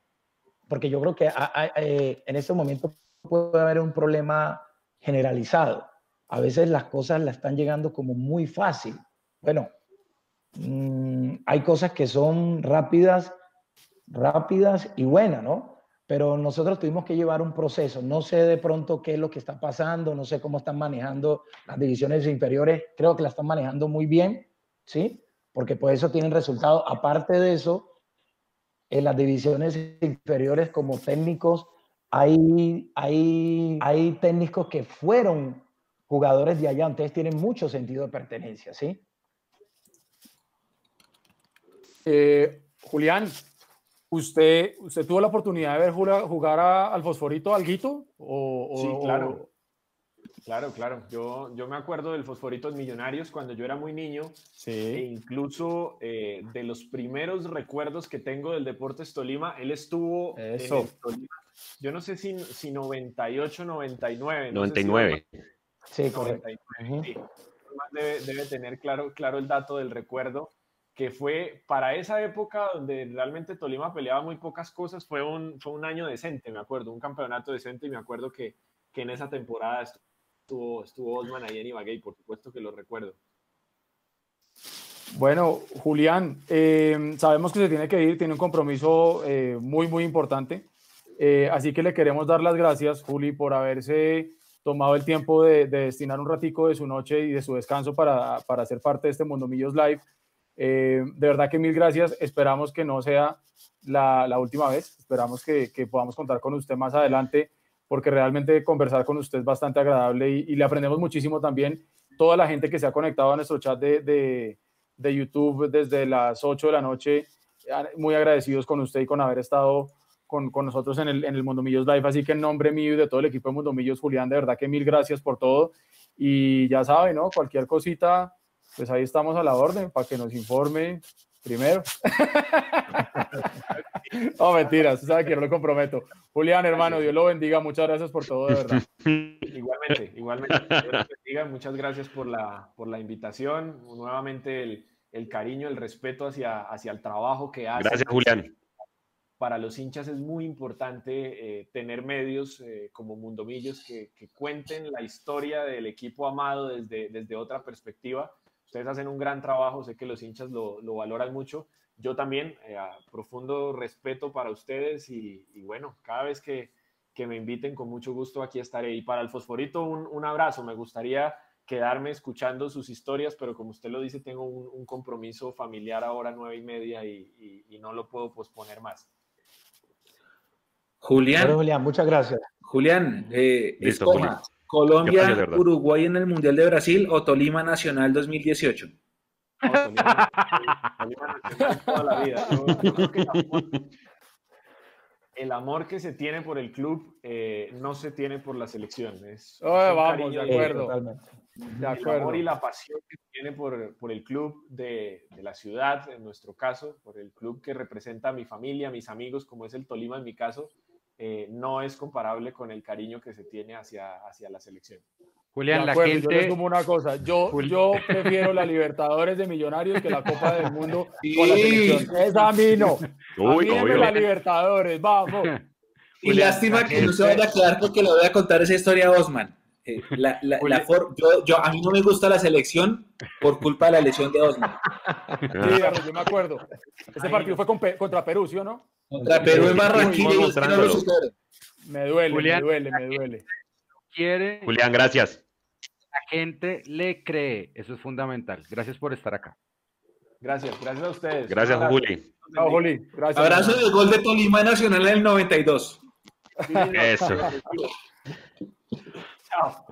F: porque yo creo que eh, en este momento puede haber un problema generalizado. A veces las cosas la están llegando como muy fácil. Bueno, mmm, hay cosas que son rápidas rápidas y buenas, ¿no? Pero nosotros tuvimos que llevar un proceso. No sé de pronto qué es lo que está pasando, no sé cómo están manejando las divisiones inferiores. Creo que la están manejando muy bien, ¿sí? Porque por eso tienen resultados. Aparte de eso, en las divisiones inferiores como técnicos, hay, hay, hay técnicos que fueron jugadores de allá, entonces tienen mucho sentido de pertenencia, ¿sí?
A: Eh, Julián, ¿Usted, ¿Usted tuvo la oportunidad de ver jugar, al Fosforito Alguito? O,
B: sí, claro. Claro, claro. Yo, yo me acuerdo del Fosforito Millonarios cuando yo era muy niño. Sí. E incluso eh, de los primeros recuerdos que tengo del Deportes Tolima, él estuvo
A: Eso. en
B: Tolima. Yo no sé si, si 98, 99.
E: 99.
F: sí, correcto.
B: Sí. Debe, debe, tener claro, claro el dato del recuerdo que fue para esa época donde realmente Tolima peleaba muy pocas cosas, fue un, fue un año decente, me acuerdo, un campeonato decente y me acuerdo que, que en esa temporada estuvo, estuvo Osman ahí en Ibagué, por supuesto que lo recuerdo.
A: Bueno, Julián, eh, sabemos que se tiene que ir, tiene un compromiso eh, muy, muy importante, eh, así que le queremos dar las gracias, Juli, por haberse tomado el tiempo de, de, destinar un ratico de su noche y de su descanso para, para ser parte de este Mundo Millos Live. De verdad que mil gracias. Esperamos que no sea la, la última vez. Esperamos que, que, podamos contar con usted más adelante, porque realmente conversar con usted es bastante agradable y, y, le aprendemos muchísimo también. Toda la gente que se ha conectado a nuestro chat de, de, de YouTube desde las 8 de la noche, muy agradecidos con usted y con haber estado con, con, nosotros en el, en el Mundo Millos Live. Así que en nombre mío y de todo el equipo de Mundo Millos, Julián, de verdad que mil gracias por todo. Y ya sabe, ¿no? Cualquier cosita, pues ahí estamos a la orden para que nos informe primero. no, mentiras, sabe que no lo comprometo. Julián, hermano, Dios lo bendiga, muchas gracias por todo, de verdad.
B: Igualmente, igualmente. Dios lo bendiga, muchas gracias por la, por la invitación, nuevamente el, el cariño, el respeto hacia, hacia el trabajo que hace.
E: Gracias, Julián.
B: Para los hinchas es muy importante eh, tener medios eh, como Mundomillos que, que cuenten la historia del equipo amado desde, desde otra perspectiva Ustedes hacen un gran trabajo, sé que los hinchas lo, lo valoran mucho yo también, eh, profundo respeto para ustedes y, bueno, cada vez que, que, me inviten, con mucho gusto aquí estaré. Y para el Fosforito, un, un, abrazo. Me gustaría quedarme escuchando sus historias, pero como usted lo dice, tengo un, compromiso familiar ahora nueve y media y, y, no lo puedo posponer más.
D: Julián.
F: Julián, muchas gracias.
D: Julián, eh, Colombia, Uruguay en el Mundial de Brasil o Tolima Nacional 2018.
B: el amor que se tiene por el club eh, no se tiene por la selección. Es,
A: vamos, de acuerdo.
B: el amor y la pasión que tiene por, por el club de, de, la ciudad, en nuestro caso, por el club que representa a mi familia, a mis amigos, como es el Tolima en mi caso, eh, no es comparable con el cariño que se tiene hacia, hacia la selección.
A: Julián, la gente... Yo les una cosa, yo, yo prefiero la Libertadores de Millonarios que la Copa del Mundo con la selección. Esa a mí no. Uy, a mí la Libertadores, vamos.
D: Y lástima que no se vaya a quedar porque le voy a contar esa historia a Osman. Eh, la, la, yo, yo, a mí no me gusta la selección por culpa de la lesión de Osman.
A: Sí, yo me acuerdo. Ese partido fue con, contra Perú, ¿sí o no?
D: Contra Perú en Barranquilla.
A: Me duele, me duele, me duele.
C: Quiere,
E: Julián, gracias.
C: La gente le cree, eso es fundamental. Gracias por estar acá.
B: Gracias, gracias a ustedes.
E: Gracias, Juli.
A: Chao, Juli. Gracias.
D: Abrazo del gol de Tolima Nacional en el 92.
E: Eso.
B: Chao.